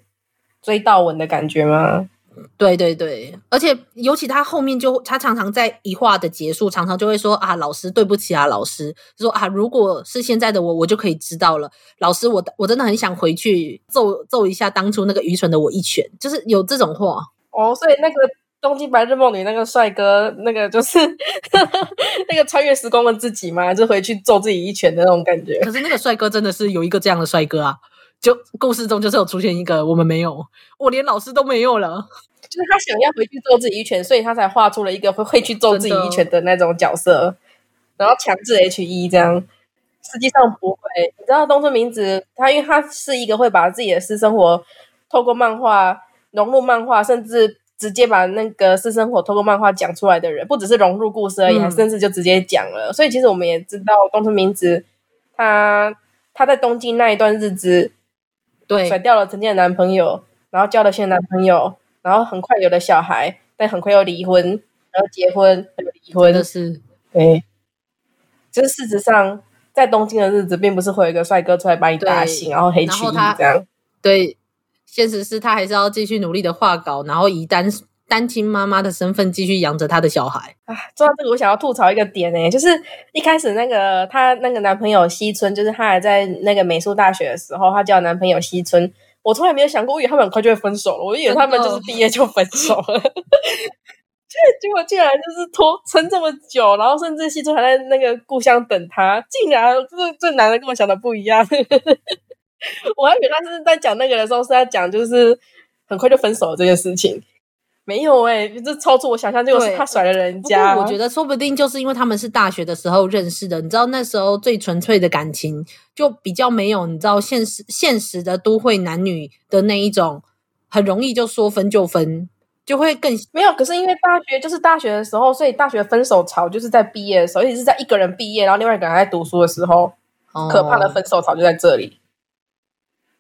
追悼文的感觉吗？对对对，而且尤其他后面就他常常在一话的结束，常常就会说啊，老师对不起啊，老师说啊，如果是现在的我，我就可以知道了。老师，我我真的很想回去揍揍一下当初那个愚蠢的我一拳，就是有这种话哦。所以那个《东京白日梦》里那个帅哥，那个就是 [LAUGHS] 那个穿越时光的自己嘛，就回去揍自己一拳的那种感觉。可是那个帅哥真的是有一个这样的帅哥啊。就故事中就是有出现一个我们没有，我连老师都没有了。就是他想要回去揍自己一拳，所以他才画出了一个会会去揍自己一拳的那种角色，然后强制 H E 这样。实际上不会，你知道东村明子他，因为他是一个会把自己的私生活透过漫画融入漫画，甚至直接把那个私生活透过漫画讲出来的人，不只是融入故事而已，嗯、还甚至就直接讲了。所以其实我们也知道东村明子他他在东京那一段日子。对，甩掉了曾经的男朋友，然后交了新的男朋友，然后很快有了小孩，但很快又离婚，然后结婚又离婚，的是，对，就是事实上，在东京的日子，并不是会有一个帅哥出来把你打醒，然后黑娶你这样。对，现实是他还是要继续努力的画稿，然后以单单亲妈妈的身份继续养着她的小孩啊！说到这个，我想要吐槽一个点呢，就是一开始那个她那个男朋友西村，就是她还在那个美术大学的时候，她交男朋友西村，我从来没有想过，我以为他们很快就会分手了，我以为他们就是毕业就分手了，[LAUGHS] 结结果竟然就是拖撑这么久，然后甚至西村还在那个故乡等他，竟然这这男的跟我想的不一样，[LAUGHS] 我还以为他是在讲那个的时候是在讲就是很快就分手了这件事情。没有哎、欸，这超出我想象，就是他甩了人家。我觉得说不定就是因为他们是大学的时候认识的，你知道那时候最纯粹的感情就比较没有，你知道现实现实的都会男女的那一种，很容易就说分就分，就会更没有。可是因为大学就是大学的时候，所以大学分手潮就是在毕业的时候，而且是在一个人毕业，然后另外一个人还在读书的时候，哦、可怕的分手潮就在这里。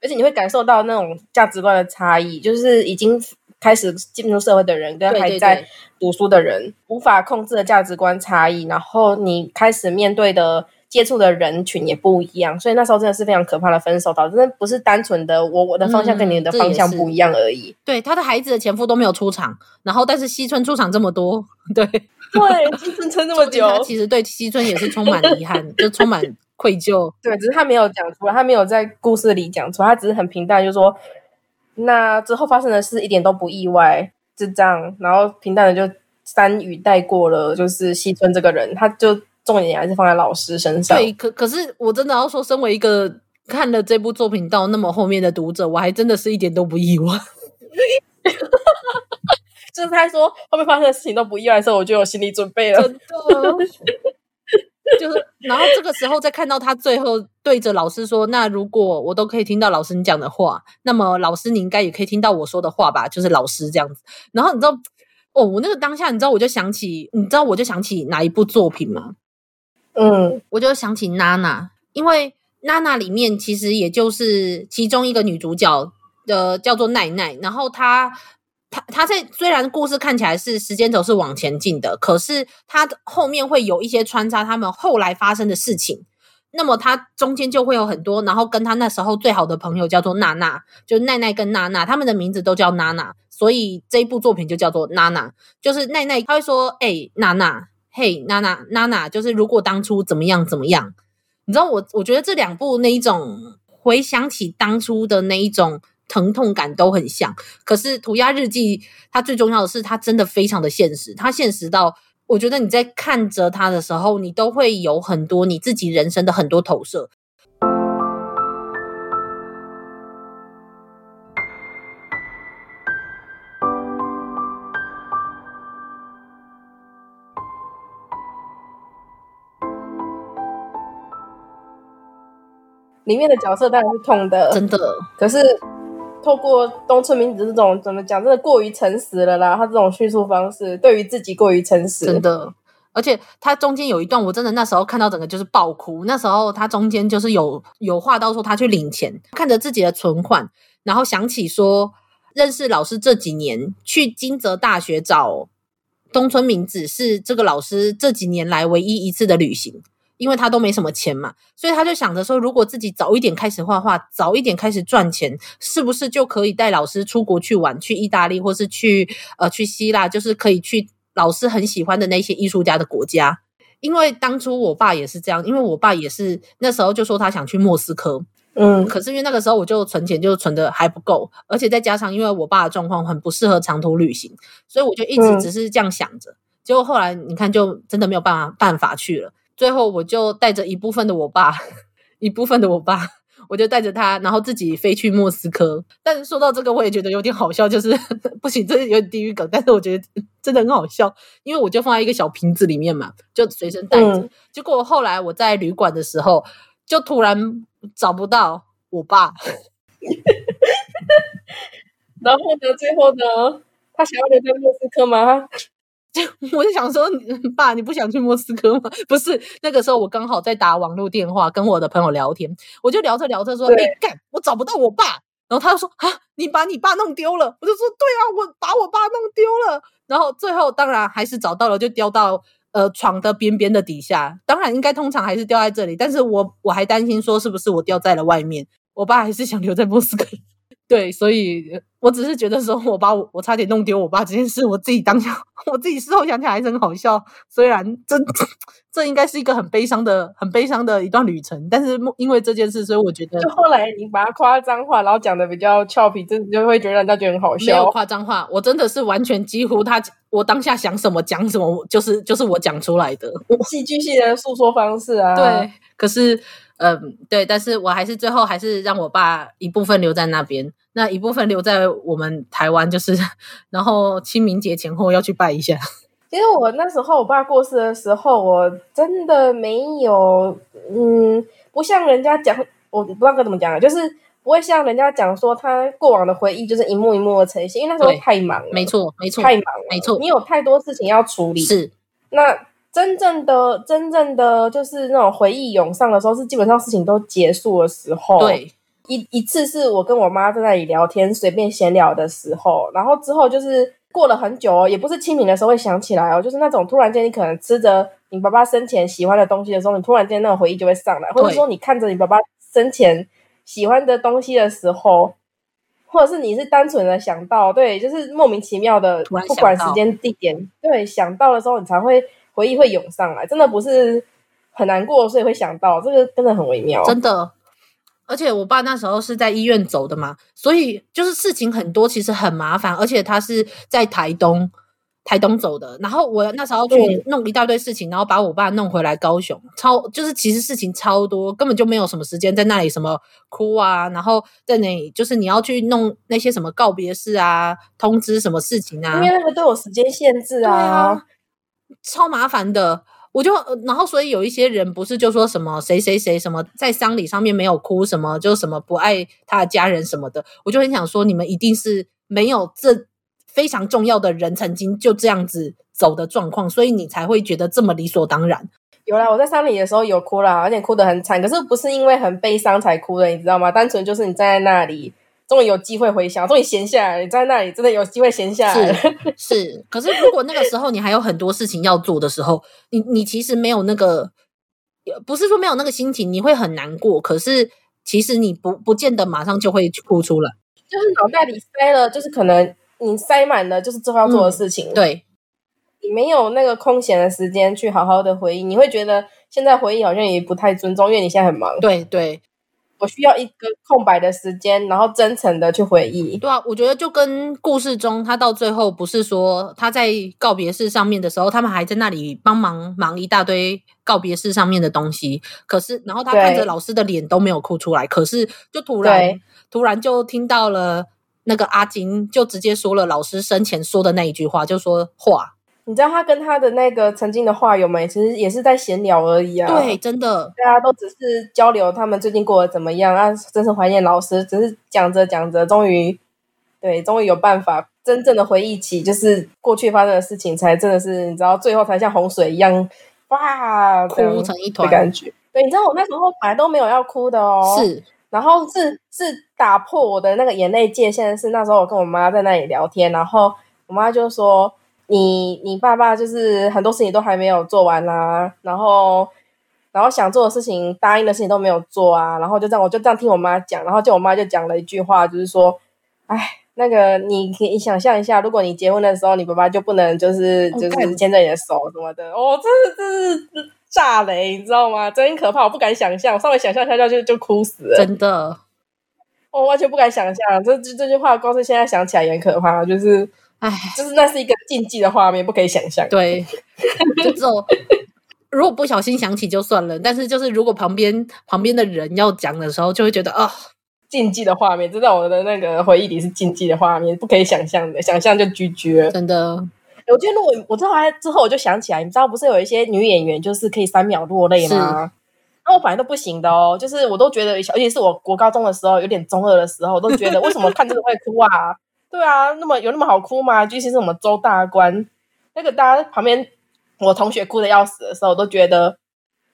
而且你会感受到那种价值观的差异，就是已经。开始进入社会的人跟还在读书的人，无法控制的价值观差异，然后你开始面对的接触的人群也不一样，所以那时候真的是非常可怕的分手，导致那不是单纯的我我的方向跟你的方向不一样而已。嗯、对，他的孩子的前夫都没有出场，然后但是西村出场这么多，[LAUGHS] 对对，西村撑这么久，他其实对西村也是充满遗憾，就 [LAUGHS] 充满愧疚。对，只是他没有讲出来，他没有在故事里讲出来，他只是很平淡，就是说。那之后发生的事一点都不意外，就这样，然后平淡的就三语带过了。就是西村这个人，他就重点还是放在老师身上。对，可可是我真的要说，身为一个看了这部作品到那么后面的读者，我还真的是一点都不意外。[LAUGHS] 就是他说后面发生的事情都不意外的时候，我就有心理准备了。真的。就是，然后这个时候再看到他最后对着老师说：“那如果我都可以听到老师你讲的话，那么老师你应该也可以听到我说的话吧？”就是老师这样子。然后你知道，哦，我那个当下，你知道，我就想起，你知道，我就想起哪一部作品吗？嗯，我就想起娜娜，因为娜娜里面其实也就是其中一个女主角的叫做奈奈，然后她他他在虽然故事看起来是时间轴是往前进的，可是他后面会有一些穿插他们后来发生的事情。那么他中间就会有很多，然后跟他那时候最好的朋友叫做娜娜，就奈奈跟娜娜，他们的名字都叫娜娜，所以这一部作品就叫做娜娜。就是奈奈他会说：“哎、娜娜，嘿，娜娜，娜娜，就是如果当初怎么样怎么样，你知道我，我觉得这两部那一种回想起当初的那一种疼痛感都很像。可是涂鸦日记它最重要的是，它真的非常的现实，它现实到。”我觉得你在看着他的时候，你都会有很多你自己人生的很多投射。里面的角色当然是痛的，真的。可是。透过东村明子这种怎么讲，真的过于诚实了啦。他这种叙述方式，对于自己过于诚实，真的。而且他中间有一段，我真的那时候看到整个就是爆哭。那时候他中间就是有有话到说他去领钱，看着自己的存款，然后想起说认识老师这几年，去金泽大学找东村明子是这个老师这几年来唯一一次的旅行。因为他都没什么钱嘛，所以他就想着说，如果自己早一点开始画画，早一点开始赚钱，是不是就可以带老师出国去玩，去意大利，或是去呃去希腊，就是可以去老师很喜欢的那些艺术家的国家。因为当初我爸也是这样，因为我爸也是那时候就说他想去莫斯科，嗯，可是因为那个时候我就存钱就存的还不够，而且再加上因为我爸的状况很不适合长途旅行，所以我就一直只是这样想着。嗯，结果后来你看，就真的没有办法办法去了。最后，我就带着一部分的我爸，[LAUGHS] 一部分的我爸，我就带着他，然后自己飞去莫斯科。但是说到这个，我也觉得有点好笑，就是 [LAUGHS] 不行，这是有点地狱梗，但是我觉得真的很好笑，因为我就放在一个小瓶子里面嘛，就随身带着。嗯。结果后来我在旅馆的时候，就突然找不到我爸，[LAUGHS] 然后呢，最后呢，他想要留在莫斯科吗？就 [LAUGHS] 我就想说，爸，你不想去莫斯科吗？不是，那个时候我刚好在打网络电话跟我的朋友聊天，我就聊着聊着说：“哎，干，我找不到我爸。”然后他就说：“啊，你把你爸弄丢了？”我就说：“对啊，我把我爸弄丢了。”然后最后当然还是找到了，就掉到呃床的边边的底下。当然应该通常还是掉在这里，但是我我还担心说是不是我掉在了外面。我爸还是想留在莫斯科。对，所以我只是觉得说，我把我我差点弄丢我爸这件事，我自己当下，我自己事后想起来还是很好笑。虽然这这应该是一个很悲伤的、很悲伤的一段旅程，但是因为这件事，所以我觉得，就后来你把它夸张化，然后讲的比较俏皮，真的就会觉得人家觉得很好笑。没有夸张化，我真的是完全几乎他，我当下想什么讲什么，就是就是我讲出来的戏剧性的诉说方式啊。对，可是。嗯，对，但是我还是最后还是让我爸一部分留在那边，那一部分留在我们台湾，就是 [LAUGHS] 然后清明节前后要去拜一下。[LAUGHS] 其实我那时候我爸过世的时候，我真的没有，嗯，不像人家讲，我不知道该怎么讲啊，就是不会像人家讲说他过往的回忆就是一幕一幕的呈现，因为那时候太忙了，没错，没错，太忙了，没错，你有太多事情要处理，是那。真正的、真正的就是那种回忆涌上的时候，是基本上事情都结束的时候。对，一一次是我跟我妈在那里聊天，随便闲聊的时候，然后之后就是过了很久哦，也不是清明的时候会想起来哦，就是那种突然间你可能吃着你爸爸生前喜欢的东西的时候，你突然间那种回忆就会上来，或者说你看着你爸爸生前喜欢的东西的时候，或者是你是单纯的想到，对，就是莫名其妙的，不管时间地点，对，想到的时候你才会。回忆会涌上来，真的不是很难过，所以会想到这个，真的很微妙，真的。而且我爸那时候是在医院走的嘛，所以就是事情很多，其实很麻烦。而且他是在台东，台东走的。然后我那时候去弄一大堆事情，然后把我爸弄回来高雄，超就是其实事情超多，根本就没有什么时间在那里什么哭啊，然后在那里就是你要去弄那些什么告别式啊，通知什么事情啊，因为那个都有时间限制啊。超麻烦的，我就然后所以有一些人不是就说什么谁谁谁什么在丧礼上面没有哭什么，就什么不爱他的家人什么的，我就很想说你们一定是没有这非常重要的人曾经就这样子走的状况，所以你才会觉得这么理所当然。有啦，我在丧礼的时候有哭啦，而且哭得很惨。可是不是因为很悲伤才哭的，你知道吗？单纯就是你站在那里，终于有机会回想，终于闲下来，你在那里真的有机会闲下来。是 [LAUGHS] 是，可是如果那个时候你还有很多事情要做的时候，你你其实没有那个，不是说没有那个心情，你会很难过。可是其实你不不见得马上就会哭出来，就是脑袋里塞了，就是可能你塞满了，就是之后要做的事情。嗯、对。你没有那个空闲的时间去好好的回忆，你会觉得现在回忆好像也不太尊重，因为你现在很忙。对对，我需要一个空白的时间，然后真诚的去回忆。对啊，我觉得就跟故事中他到最后不是说他在告别式上面的时候，他们还在那里帮忙忙一大堆告别式上面的东西，可是然后他看着老师的脸都没有哭出来，可是就突然突然就听到了那个阿金就直接说了老师生前说的那一句话，就说话。你知道他跟他的那个曾经的画友们，其实也是在闲聊而已啊。对，真的，大家都只是交流他们最近过得怎么样啊，真是怀念老师。只是讲着讲着，终于，对，终于有办法真正的回忆起，就是过去发生的事情，才真的是你知道，最后才像洪水一样，哇，哭成一团的感觉。对，你知道我那时候本来都没有要哭的哦，是，然后是是打破我的那个眼泪界限，是那时候我跟我妈在那里聊天，然后我妈就说。你你爸爸就是很多事情都还没有做完啦、啊，然后然后想做的事情、答应的事情都没有做啊，然后就这样我就这样听我妈讲，然后就我妈就讲了一句话，就是说，哎，那个你可以想象一下，如果你结婚的时候，你爸爸就不能就是就是牵着你的手什么的，哦，这是这是炸雷，你知道吗？真可怕，我不敢想象，我稍微想象一下就就就哭死了，真的，我完全不敢想象，这这这句话光是现在想起来也很可怕，就是。哎，就是那是一个禁忌的画面，不可以想象。对，[LAUGHS] 就这种，如果不小心想起就算了，但是就是如果旁边旁边的人要讲的时候，就会觉得啊，禁忌的画面，这在我的那个回忆里是禁忌的画面，不可以想象的，想象就拒绝。真的，我觉得如果我知道他之后，我就想起来，你知道不是有一些女演员就是可以三秒落泪吗？那我本来都不行的哦，就是我都觉得，而且是我国高中的时候，有点中二的时候，我都觉得为什么看这个会哭啊？对啊，那么有那么好哭吗？尤其是我们周大官，那个大家旁边，我同学哭的要死的时候，我都觉得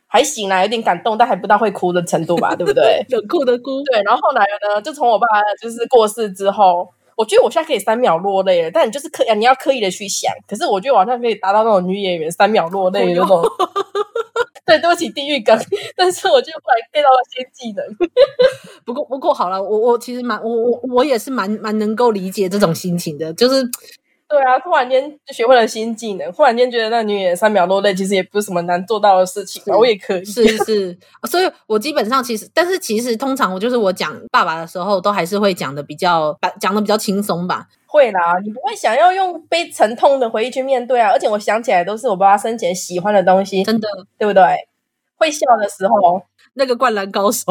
还行啦，有点感动，但还不到会哭的程度吧，对不对？[LAUGHS] 冷酷的哭。对，然后后来呢，就从我爸就是过世之后，我觉得我现在可以三秒落泪了，但你就是刻，你要刻意的去想，可是我觉得我好像可以达到那种女演员三秒落泪的那种。[LAUGHS] 对，对不起，地狱梗，但是我就后来变到了些技能。[LAUGHS] 不过，不过好了，我我其实蛮我我我也是蛮蛮能够理解这种心情的，就是对啊，突然间就学会了新技能，忽然间觉得那女演员三秒落泪，其实也不是什么难做到的事情，我也可以。是是，所以我基本上其实，但是其实通常我就是我讲爸爸的时候，都还是会讲的比较讲的比较轻松吧。会啦，你不会想要用悲沉痛的回忆去面对啊！而且我想起来都是我爸爸生前喜欢的东西，真的，对不对？会笑的时候，那个灌篮高手，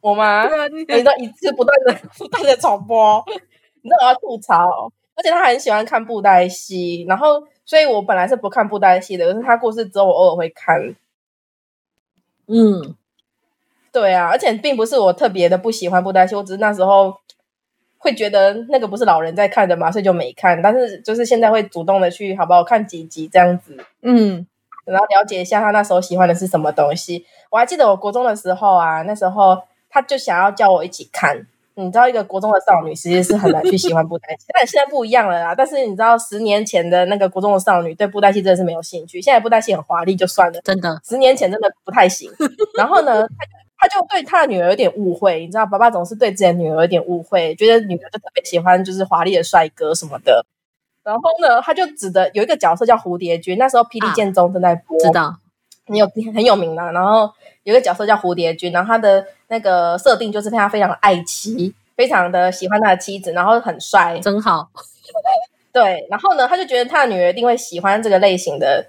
我吗？对啊，你知道一直不断的 [LAUGHS] 不断的重播，你知道我要吐槽。而且他很喜欢看布袋戏，然后所以我本来是不看布袋戏的，可是他过世之后，我偶尔会看。嗯，对啊，而且并不是我特别的不喜欢布袋戏，我只是那时候。会觉得那个不是老人在看的嘛，所以就没看。但是就是现在会主动的去，好不好看几集这样子，嗯，然后了解一下他那时候喜欢的是什么东西。我还记得我国中的时候啊，那时候他就想要叫我一起看。你知道，一个国中的少女其实是很难去喜欢布袋戏，[LAUGHS] 但现在不一样了啦。但是你知道，十年前的那个国中的少女对布袋戏真的是没有兴趣。现在布袋戏很华丽就算了，真的，十年前真的不太行。[LAUGHS] 然后呢，[LAUGHS] 他就。他就对他的女儿有点误会，你知道，爸爸总是对自己的女儿有点误会，觉得女儿就特别喜欢就是华丽的帅哥什么的。然后呢，他就指的有一个角色叫蝴蝶君，那时候《霹雳剑宗》正在播，知道，很有很有名的。然后有一个角色叫蝴蝶君，然后他的那个设定就是他非常的爱妻，非常的喜欢他的妻子，然后很帅，真好。对，然后呢，他就觉得他的女儿一定会喜欢这个类型的。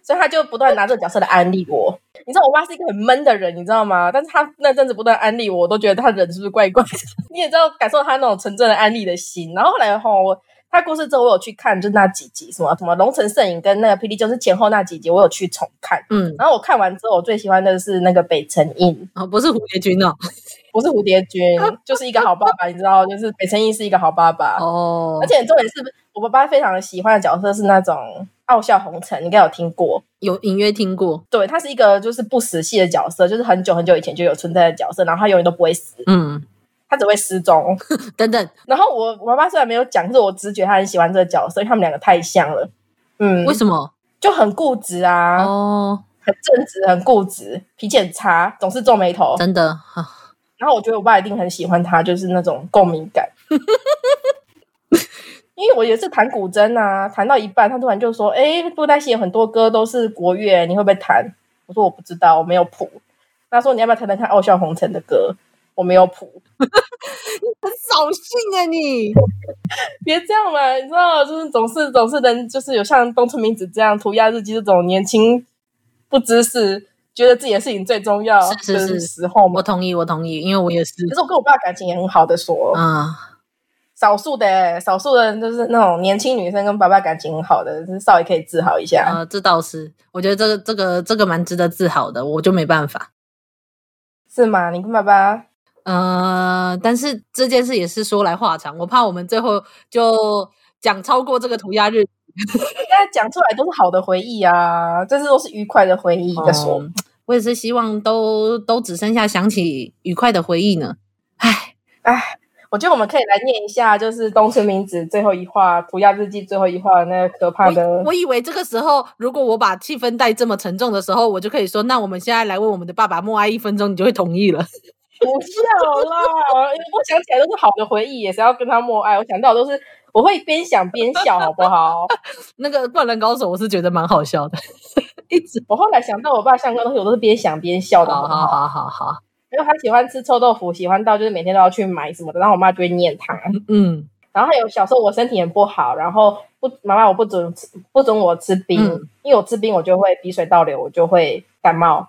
所以他就不断拿这个角色来安利我，你知道我爸是一个很闷的人，你知道吗？但是他那阵子不断安利我，我都觉得他人是不是怪怪的？[LAUGHS] 你也知道，感受他那种纯正的安利的心。然后后来哈，我他故事之后，我有去看，就那几集，什么什么龙城摄影跟那个霹雳，就是前后那几集，我有去重看。嗯，然后我看完之后，我最喜欢的是那个北辰印，哦，不是蝴蝶君哦，[LAUGHS] 不是蝴蝶君，就是一个好爸爸，你知道，就是北辰印是一个好爸爸哦。而且重点是。我爸爸非常喜欢的角色是那种傲笑红尘，你应该有听过，有隐约听过。对，他是一个就是不死系的角色，就是很久很久以前就有存在的角色，然后他永远都不会死，嗯，他只会失踪 [LAUGHS] 等等。然后我我爸爸虽然没有讲，可是我直觉他很喜欢这个角色，因为他们两个太像了。嗯，为什么？就很固执啊，哦，很正直，很固执，脾气很差，总是皱眉头，真的。然后我觉得我爸一定很喜欢他，就是那种共鸣感。[LAUGHS] 因为我也是弹古筝啊，弹到一半，他突然就说：“哎，布袋戏有很多歌都是国乐，你会不会弹？”我说：“我不知道，我没有谱。”他说：“你要不要弹弹看《傲笑红尘》的歌？”我没有谱，你 [LAUGHS] 很扫兴啊！你 [LAUGHS] 别这样嘛，你知道，就是总是总是人，就是有像东村明子这样涂鸦日记这种年轻不知事，觉得自己的事情最重要是是是时候嘛。我同意，我同意，因为我也是。可是我跟我爸感情也很好的说，啊。少数的，少数的，就是那种年轻女生跟爸爸感情很好的，就是稍微可以自豪一下。呃，这倒是，我觉得这个这个这个蛮值得自豪的，我就没办法。是吗？你跟爸爸？呃，但是这件事也是说来话长，我怕我们最后就讲超过这个涂鸦日记。[LAUGHS] 应该讲出来都是好的回忆啊，这是都是愉快的回忆的说。嗯，我也是希望都都只剩下想起愉快的回忆呢。唉唉。我觉得我们可以来念一下，就是东村明子最后一话《涂鸦日记》最后一话那个可怕的我。我以为这个时候，如果我把气氛带这么沉重的时候，我就可以说，那我们现在来为我们的爸爸默哀一分钟，你就会同意了。不要啦，我想起来都是好的回忆，也是要跟他默哀。我想到都是我会边想边笑，好不好？[LAUGHS] 那个《灌篮高手》，我是觉得蛮好笑的，一直。我后来想到我爸相关东西，我都是边想边笑的。好好好好好。因为他喜欢吃臭豆腐，喜欢到就是每天都要去买什么的，然后我妈就会念他。嗯，然后还有小时候我身体也不好，然后不妈妈我不准吃不准我吃冰，嗯、因为我吃冰我就会鼻水倒流，我就会感冒。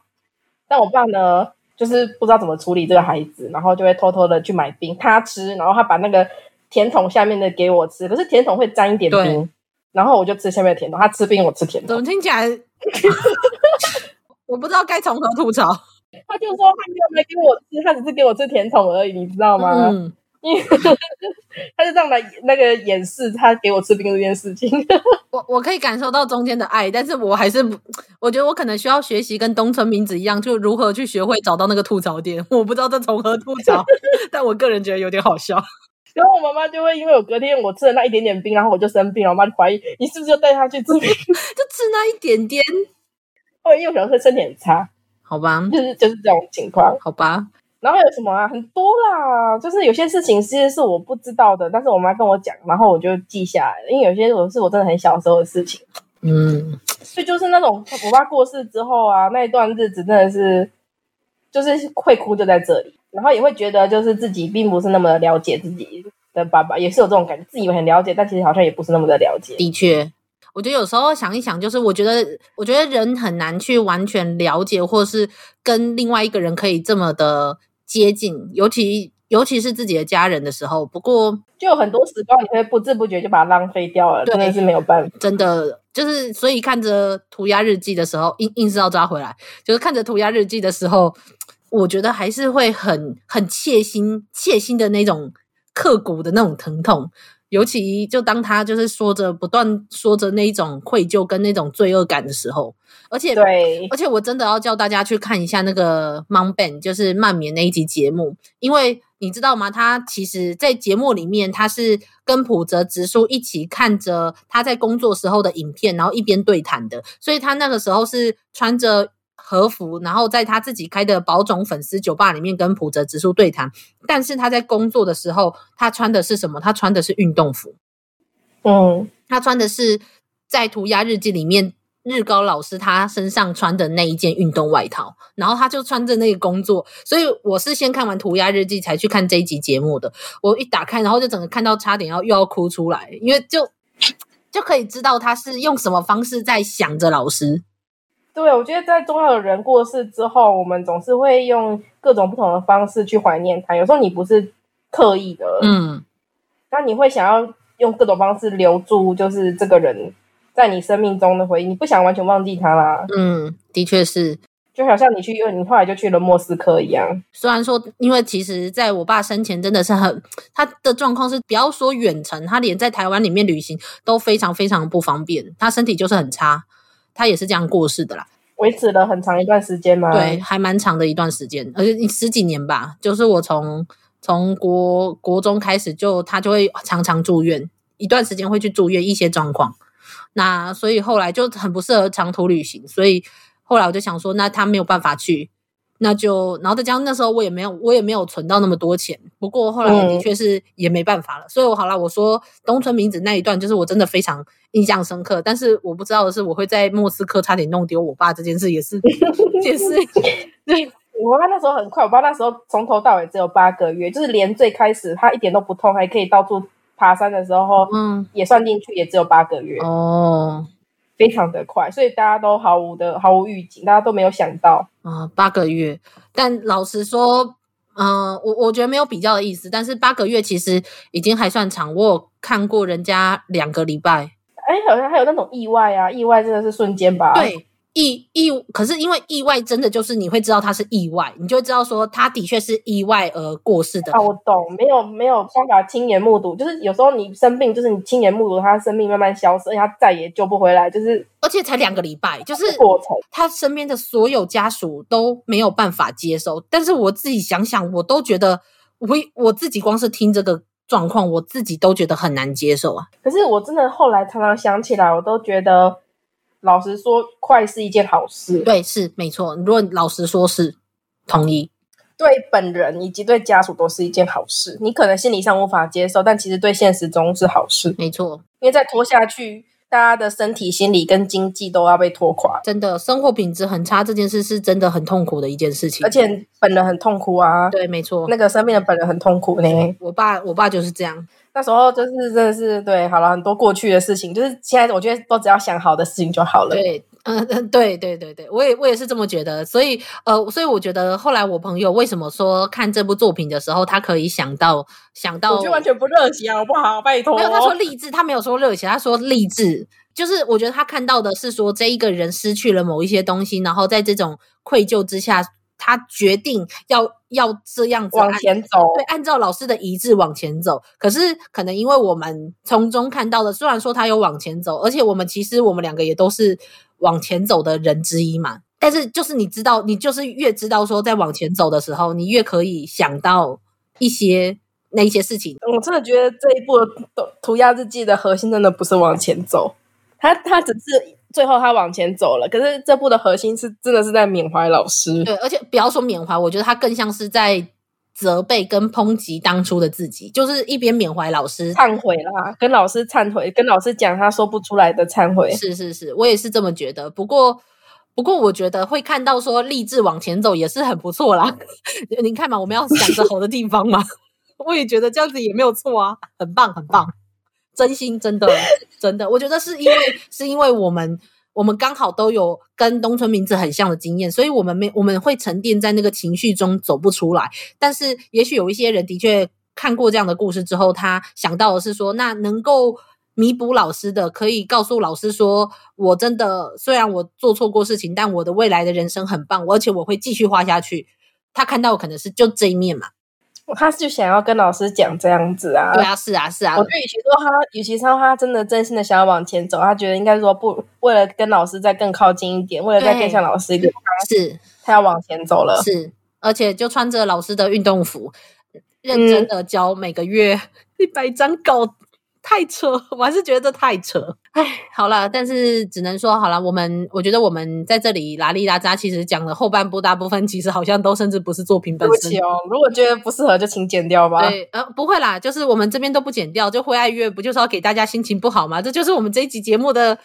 但我爸呢，就是不知道怎么处理这个孩子，然后就会偷偷的去买冰，他吃，然后他把那个甜筒下面的给我吃，可是甜筒会沾一点冰，然后我就吃下面的甜筒，他吃冰我吃甜筒。怎么听起来？[LAUGHS] 我不知道该从何吐槽。他就说他没有来给我吃，他只是给我吃甜筒而已，你知道吗？嗯，因为他就这样来那个掩饰他给我吃冰这件事情。[LAUGHS] 我我可以感受到中间的爱，但是我还是我觉得我可能需要学习跟东村明子一样，就如何去学会找到那个吐槽点。我不知道这从何吐槽，[LAUGHS] 但我个人觉得有点好笑。[LAUGHS] 然后我妈妈就会因为我隔天我吃了那一点点冰，然后我就生病了。我妈就怀疑你是不是就带她去治病，就吃那一点点。哦，因为我小时候身体很差。好吧，就是就是这种情况。好吧，然后还有什么啊？很多啦，就是有些事情其实是我不知道的，但是我妈跟我讲，然后我就记下来了。因为有些我是我真的很小时候的事情。嗯，所以就是那种我爸过世之后啊，那一段日子真的是，就是会哭就在这里，然后也会觉得就是自己并不是那么了解自己的爸爸，也是有这种感觉，自己以为很了解，但其实好像也不是那么的了解。的确。我觉得有时候想一想，就是我觉得，我觉得人很难去完全了解，或是跟另外一个人可以这么的接近，尤其尤其是自己的家人的时候。不过，就有很多时光，你会不知不觉就把它浪费掉了，对真的是没有办法。真的就是，所以看着涂鸦日记的时候，硬硬是要抓回来。就是看着涂鸦日记的时候，我觉得还是会很很切心、切心的那种刻骨的那种疼痛。尤其就当他就是说着不断说着那一种愧疚跟那种罪恶感的时候，而且对，而且我真的要叫大家去看一下那个 Mom Ben，就是曼眠那一集节目，因为你知道吗？他其实，在节目里面，他是跟普泽直树一起看着他在工作时候的影片，然后一边对谈的，所以他那个时候是穿着。和服，然后在他自己开的宝塚粉丝酒吧里面跟浦泽直树对谈。但是他在工作的时候，他穿的是什么？他穿的是运动服。嗯，他穿的是在涂鸦日记里面日高老师他身上穿的那一件运动外套。然后他就穿着那个工作。所以我是先看完涂鸦日记才去看这一集节目的。我一打开，然后就整个看到差点要又要哭出来，因为就就可以知道他是用什么方式在想着老师。对，我觉得在重要的人过世之后，我们总是会用各种不同的方式去怀念他。有时候你不是刻意的，嗯，那你会想要用各种方式留住，就是这个人在你生命中的回忆。你不想完全忘记他啦，嗯，的确是。就好像你去，你后来就去了莫斯科一样。虽然说，因为其实在我爸生前真的是很，他的状况是不要说远程，他连在台湾里面旅行都非常非常不方便，他身体就是很差，他也是这样过世的啦。维持了很长一段时间吗？对，还蛮长的一段时间，而且十几年吧。就是我从从国国中开始就，就他就会常常住院，一段时间会去住院，一些状况。那所以后来就很不适合长途旅行，所以后来我就想说，那他没有办法去，那就然后再加上那时候我也没有我也没有存到那么多钱。不过后来的确是也没办法了，嗯、所以我好了，我说东村明子那一段就是我真的非常印象深刻。但是我不知道的是，我会在莫斯科差点弄丢我爸这件事也是 [LAUGHS] 也是。对，[LAUGHS] 我爸那时候很快，我爸那时候从头到尾只有八个月，就是连最开始他一点都不痛，还可以到处。爬山的时候，嗯，也算进去，也只有八个月哦，非常的快，所以大家都毫无的毫无预警，大家都没有想到啊，八个月。但老实说，嗯、呃，我我觉得没有比较的意思，但是八个月其实已经还算长。我有看过人家两个礼拜，哎，好像还有那种意外啊，意外真的是瞬间吧？对。意意，可是因为意外，真的就是你会知道他是意外，你就会知道说他的确是意外而过世的。啊，我懂，没有没有办法亲眼目睹，就是有时候你生病，就是你亲眼目睹他生命慢慢消失，而且他再也救不回来，就是而且才两个礼拜，就是过程，他身边的所有家属都没有办法接受。但是我自己想想，我都觉得我我自己光是听这个状况，我自己都觉得很难接受啊。可是我真的后来常常想起来，我都觉得。老实说，快是一件好事。对，是没错。如果老实说是同意，对本人以及对家属都是一件好事。你可能心理上无法接受，但其实对现实中是好事。没错，因为再拖下去，大家的身体、心理跟经济都要被拖垮。真的，生活品质很差，这件事是真的很痛苦的一件事情。而且本人很痛苦啊。对，没错，那个生病的本人很痛苦呢。我爸，我爸就是这样。那时候就是真的是对，好了，很多过去的事情，就是现在我觉得都只要想好的事情就好了。对，嗯嗯，对对对对，我也我也是这么觉得。所以呃，所以我觉得后来我朋友为什么说看这部作品的时候，他可以想到想到，我就完全不热血好不好？拜托，没有，他说励志，他没有说热血，他说励志，就是我觉得他看到的是说这一个人失去了某一些东西，然后在这种愧疚之下。他决定要要这样子往前走，对，按照老师的遗志往前走。可是可能因为我们从中看到的，虽然说他有往前走，而且我们其实我们两个也都是往前走的人之一嘛。但是就是你知道，你就是越知道说在往前走的时候，你越可以想到一些那一些事情。我真的觉得这一部的涂鸦日记的核心真的不是往前走，他他只是。最后他往前走了，可是这部的核心是真的是在缅怀老师。对，而且不要说缅怀，我觉得他更像是在责备跟抨击当初的自己，就是一边缅怀老师，忏悔啦，跟老师忏悔，跟老师讲他说不出来的忏悔。是是是，我也是这么觉得。不过不过，我觉得会看到说励志往前走也是很不错啦。[LAUGHS] 您看嘛，我们要想着好的地方嘛，[LAUGHS] 我也觉得这样子也没有错啊，很棒很棒。真心真的真的，我觉得是因为是因为我们我们刚好都有跟东村明子很像的经验，所以我们没我们会沉淀在那个情绪中走不出来。但是也许有一些人的确看过这样的故事之后，他想到的是说，那能够弥补老师的，可以告诉老师说，我真的虽然我做错过事情，但我的未来的人生很棒，而且我会继续画下去。他看到可能是就这一面嘛。他就想要跟老师讲这样子啊，对啊，是啊，是啊。我觉得与其说他，与其说他真的真心的想要往前走，他觉得应该说不，为了跟老师再更靠近一点，为了再更像老师一点，是，他要往前走了。是，而且就穿着老师的运动服，认真的教每个月 [LAUGHS] 一百张稿。太扯，[LAUGHS] 我还是觉得太扯。唉，好了，但是只能说好了。我们我觉得我们在这里拉里拉扎，其实讲的后半部大部分，其实好像都甚至不是作品本身。对不起哦，如果觉得不适合，就请剪掉吧。对，呃，不会啦，就是我们这边都不剪掉。就会爱乐不就是要给大家心情不好吗？这就是我们这一集节目的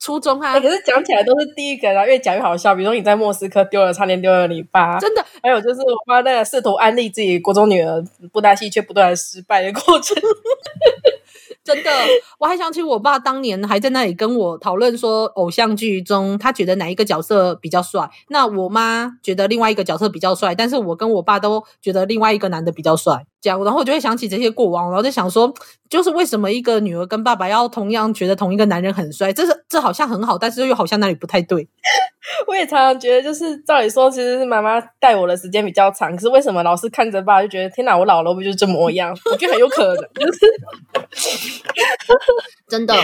初衷啊。欸、可是讲起来都是第一个，然后越讲越好笑。比如说你在莫斯科丢了，差点丢了你爸，真的。还有就是我妈那个试图安利自己国中女儿布袋戏，却不断失败的过程。[LAUGHS] 真的，我还想起我爸当年还在那里跟我讨论说，偶像剧中他觉得哪一个角色比较帅，那我妈觉得另外一个角色比较帅，但是我跟我爸都觉得另外一个男的比较帅。这样，然后我就会想起这些过往，然后就想说，就是为什么一个女儿跟爸爸要同样觉得同一个男人很帅？这是这好像很好，但是又好像那里不太对。我也常常觉得，就是照理说，其实是妈妈带我的时间比较长，可是为什么老是看着爸就觉得天哪，我老了不就这模样？我觉得很有可能，就 [LAUGHS] 是真的，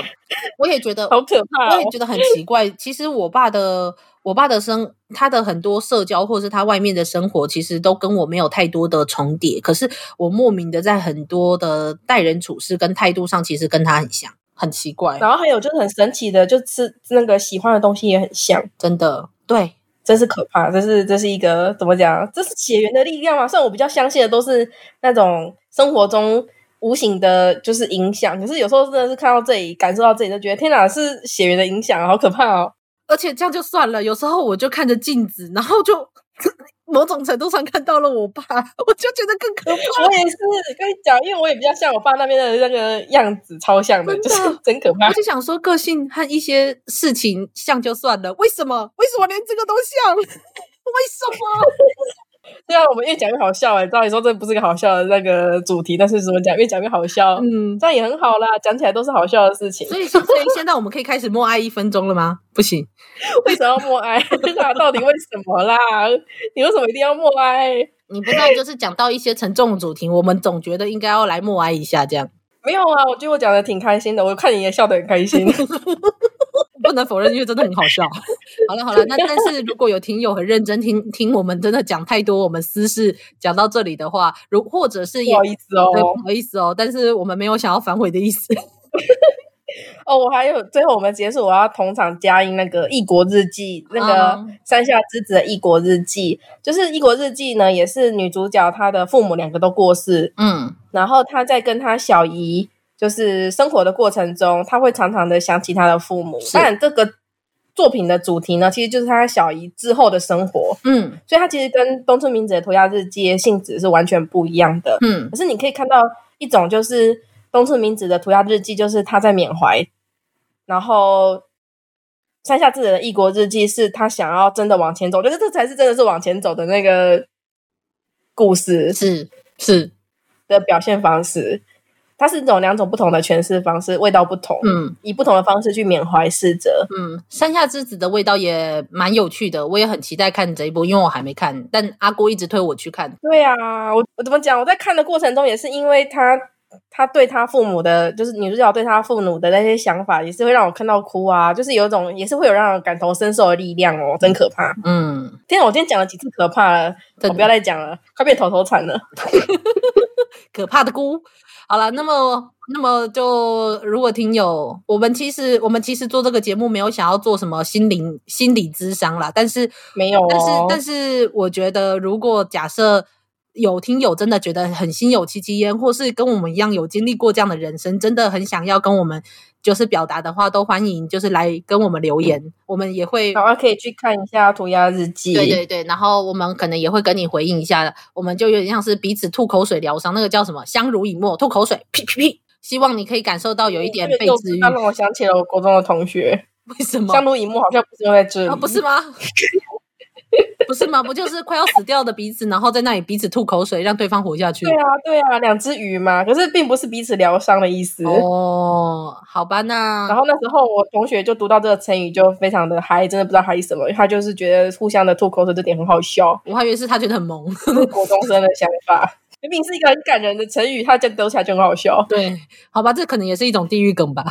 我也觉得好可怕，哦，我也觉得很奇怪。其实我爸的。我爸的生，他的很多社交或是他外面的生活，其实都跟我没有太多的重叠。可是我莫名的在很多的待人处事跟态度上，其实跟他很像，很奇怪。然后还有就是很神奇的，就是那个喜欢的东西也很像，真的，对，真是可怕。这是这是一个怎么讲？这是血缘的力量嘛？虽然我比较相信的都是那种生活中无形的，就是影响。可是有时候真的是看到这里，感受到这里，就觉得天哪，是血缘的影响，好可怕哦。而且这样就算了，有时候我就看着镜子，然后就 [LAUGHS] 某种程度上看到了我爸，我就觉得更可怕。我也是跟你讲，因为我也比较像我爸那边的那个样子，超像的，的就是 [LAUGHS] 真可怕。我就想说，个性和一些事情像就算了，为什么？为什么连这个都像？[LAUGHS] 为什么？[LAUGHS] 对啊，我们越讲越好笑哎！照理说这不是个好笑的那个主题，但是怎么讲越讲越好笑，嗯，这样也很好啦，讲起来都是好笑的事情。所以，所以现在我们可以开始默哀一分钟了吗？[LAUGHS] 不行，[LAUGHS] 为什么要默哀？那到底为什么啦？你为什么一定要默哀？你不知道，就是讲到一些沉重的主题，我们总觉得应该要来默哀一下，这样。没有啊，我觉得我讲的挺开心的，我看你也笑得很开心。不能否认，因为真的很好笑。[LAUGHS] 好了好了，那但是如果有听友很认真听听我们真的讲太多我们私事讲到这里的话，如或者是不好意思哦，不好意思哦，但是我们没有想要反悔的意思。[LAUGHS] 哦，我还有最后我们结束，我要同场加映那个《异国日记》，那个山下之子的《异国日记》，就是《异国日记》呢，也是女主角她的父母两个都过世，嗯，然后她在跟她小姨。就是生活的过程中，他会常常的想起他的父母。当然，这个作品的主题呢，其实就是他小姨之后的生活。嗯，所以他其实跟东村明子的涂鸦日记性质是完全不一样的。嗯，可是你可以看到一种，就是东村明子的涂鸦日记，就是他在缅怀；然后山下智人的异国日记是他想要真的往前走，我觉得这才是真的是往前走的那个故事，是是的表现方式。它是这种两种不同的诠释方式，味道不同，嗯，以不同的方式去缅怀逝者，嗯，山下之子的味道也蛮有趣的，我也很期待看这一部，因为我还没看，但阿郭一直推我去看。对啊，我我怎么讲？我在看的过程中，也是因为他他对他父母的，就是女主角对他父母的那些想法，也是会让我看到哭啊，就是有一种也是会有让人感同身受的力量哦，真可怕。嗯，天啊，我今天讲了几次可怕了，我不要再讲了，快变头头惨了，[LAUGHS] 可怕的菇。好了，那么，那么就如果听友，我们其实我们其实做这个节目没有想要做什么心灵心理咨商啦，但是没有、哦，但是但是我觉得，如果假设有听友真的觉得很心有戚戚焉，或是跟我们一样有经历过这样的人生，真的很想要跟我们。就是表达的话，都欢迎，就是来跟我们留言，嗯、我们也会，好，可以去看一下涂鸦日记。对对对，然后我们可能也会跟你回应一下，我们就有点像是彼此吐口水疗伤，那个叫什么？相濡以沫，吐口水，屁屁屁！希望你可以感受到有一点被治愈。让我想起了我国中的同学，为什么？相濡以沫好像不是用在这里，啊、不是吗？[LAUGHS] 不是吗？不就是快要死掉的彼此，然后在那里彼此吐口水，让对方活下去？对啊，对啊，两只鱼嘛。可是并不是彼此疗伤的意思哦。好吧，那然后那时候我同学就读到这个成语，就非常的嗨，真的不知道嗨什么。他就是觉得互相的吐口水这点很好笑。我还以为是他觉得很萌，国中生的想法。明明是一个很感人的成语，他这样抖起来就很好笑。对，好吧，这可能也是一种地狱梗吧。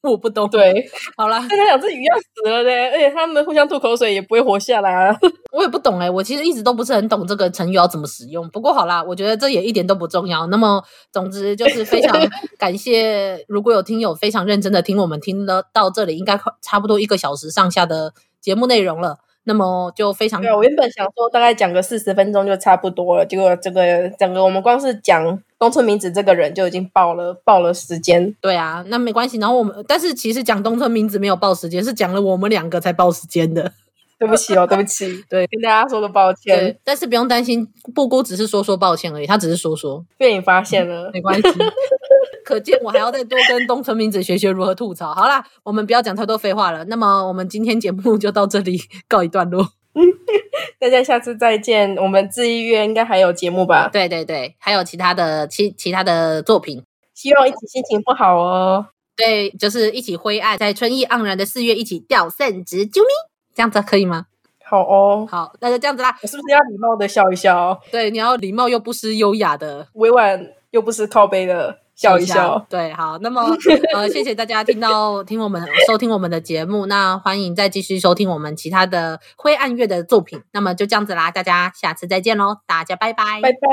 [LAUGHS] 我不懂，对，好啦，[LAUGHS] 跟他两只鱼要死了嘞，而且他们互相吐口水也不会活下来啊。[LAUGHS] 我也不懂哎、欸，我其实一直都不是很懂这个成语要怎么使用。不过好啦，我觉得这也一点都不重要。那么，总之就是非常感谢，如果有听友非常认真的听我们听了到这里，应该快差不多一个小时上下的节目内容了。那么就非常对，我原本想说大概讲个四十分钟就差不多了，结果这个整个我们光是讲东村明子这个人就已经爆了爆了时间。对啊，那没关系。然后我们但是其实讲东村明子没有爆时间，是讲了我们两个才爆时间的。[LAUGHS] 对不起哦，对不起，[LAUGHS] 对，跟大家说个抱歉。但是不用担心，布姑只是说说抱歉而已，他只是说说，被你发现了，嗯、没关系。[LAUGHS] 可见我还要再多跟东村明子学学如何吐槽。好啦，我们不要讲太多废话了。那么我们今天节目就到这里告一段落。[LAUGHS] 大家下次再见。我们智艺月应该还有节目吧？对对对，还有其他的其其他的作品。希望一起心情不好哦。对，就是一起灰暗，在春意盎然的四月一起掉圣值，啾咪，这样子可以吗？好哦，好，那就这样子啦。我是不是要礼貌的笑一笑？对，你要礼貌又不失优雅的，委婉又不失靠背的笑一笑。笑。对，好，那么 [LAUGHS] 呃，谢谢大家听到听我们收听我们的节目，那欢迎再继续收听我们其他的灰暗月的作品。那么就这样子啦，大家下次再见喽，大家拜拜，拜拜。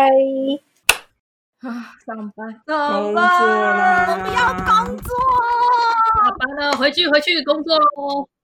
啊，上班，上班，我不要工作，下班了，回去回去工作喽。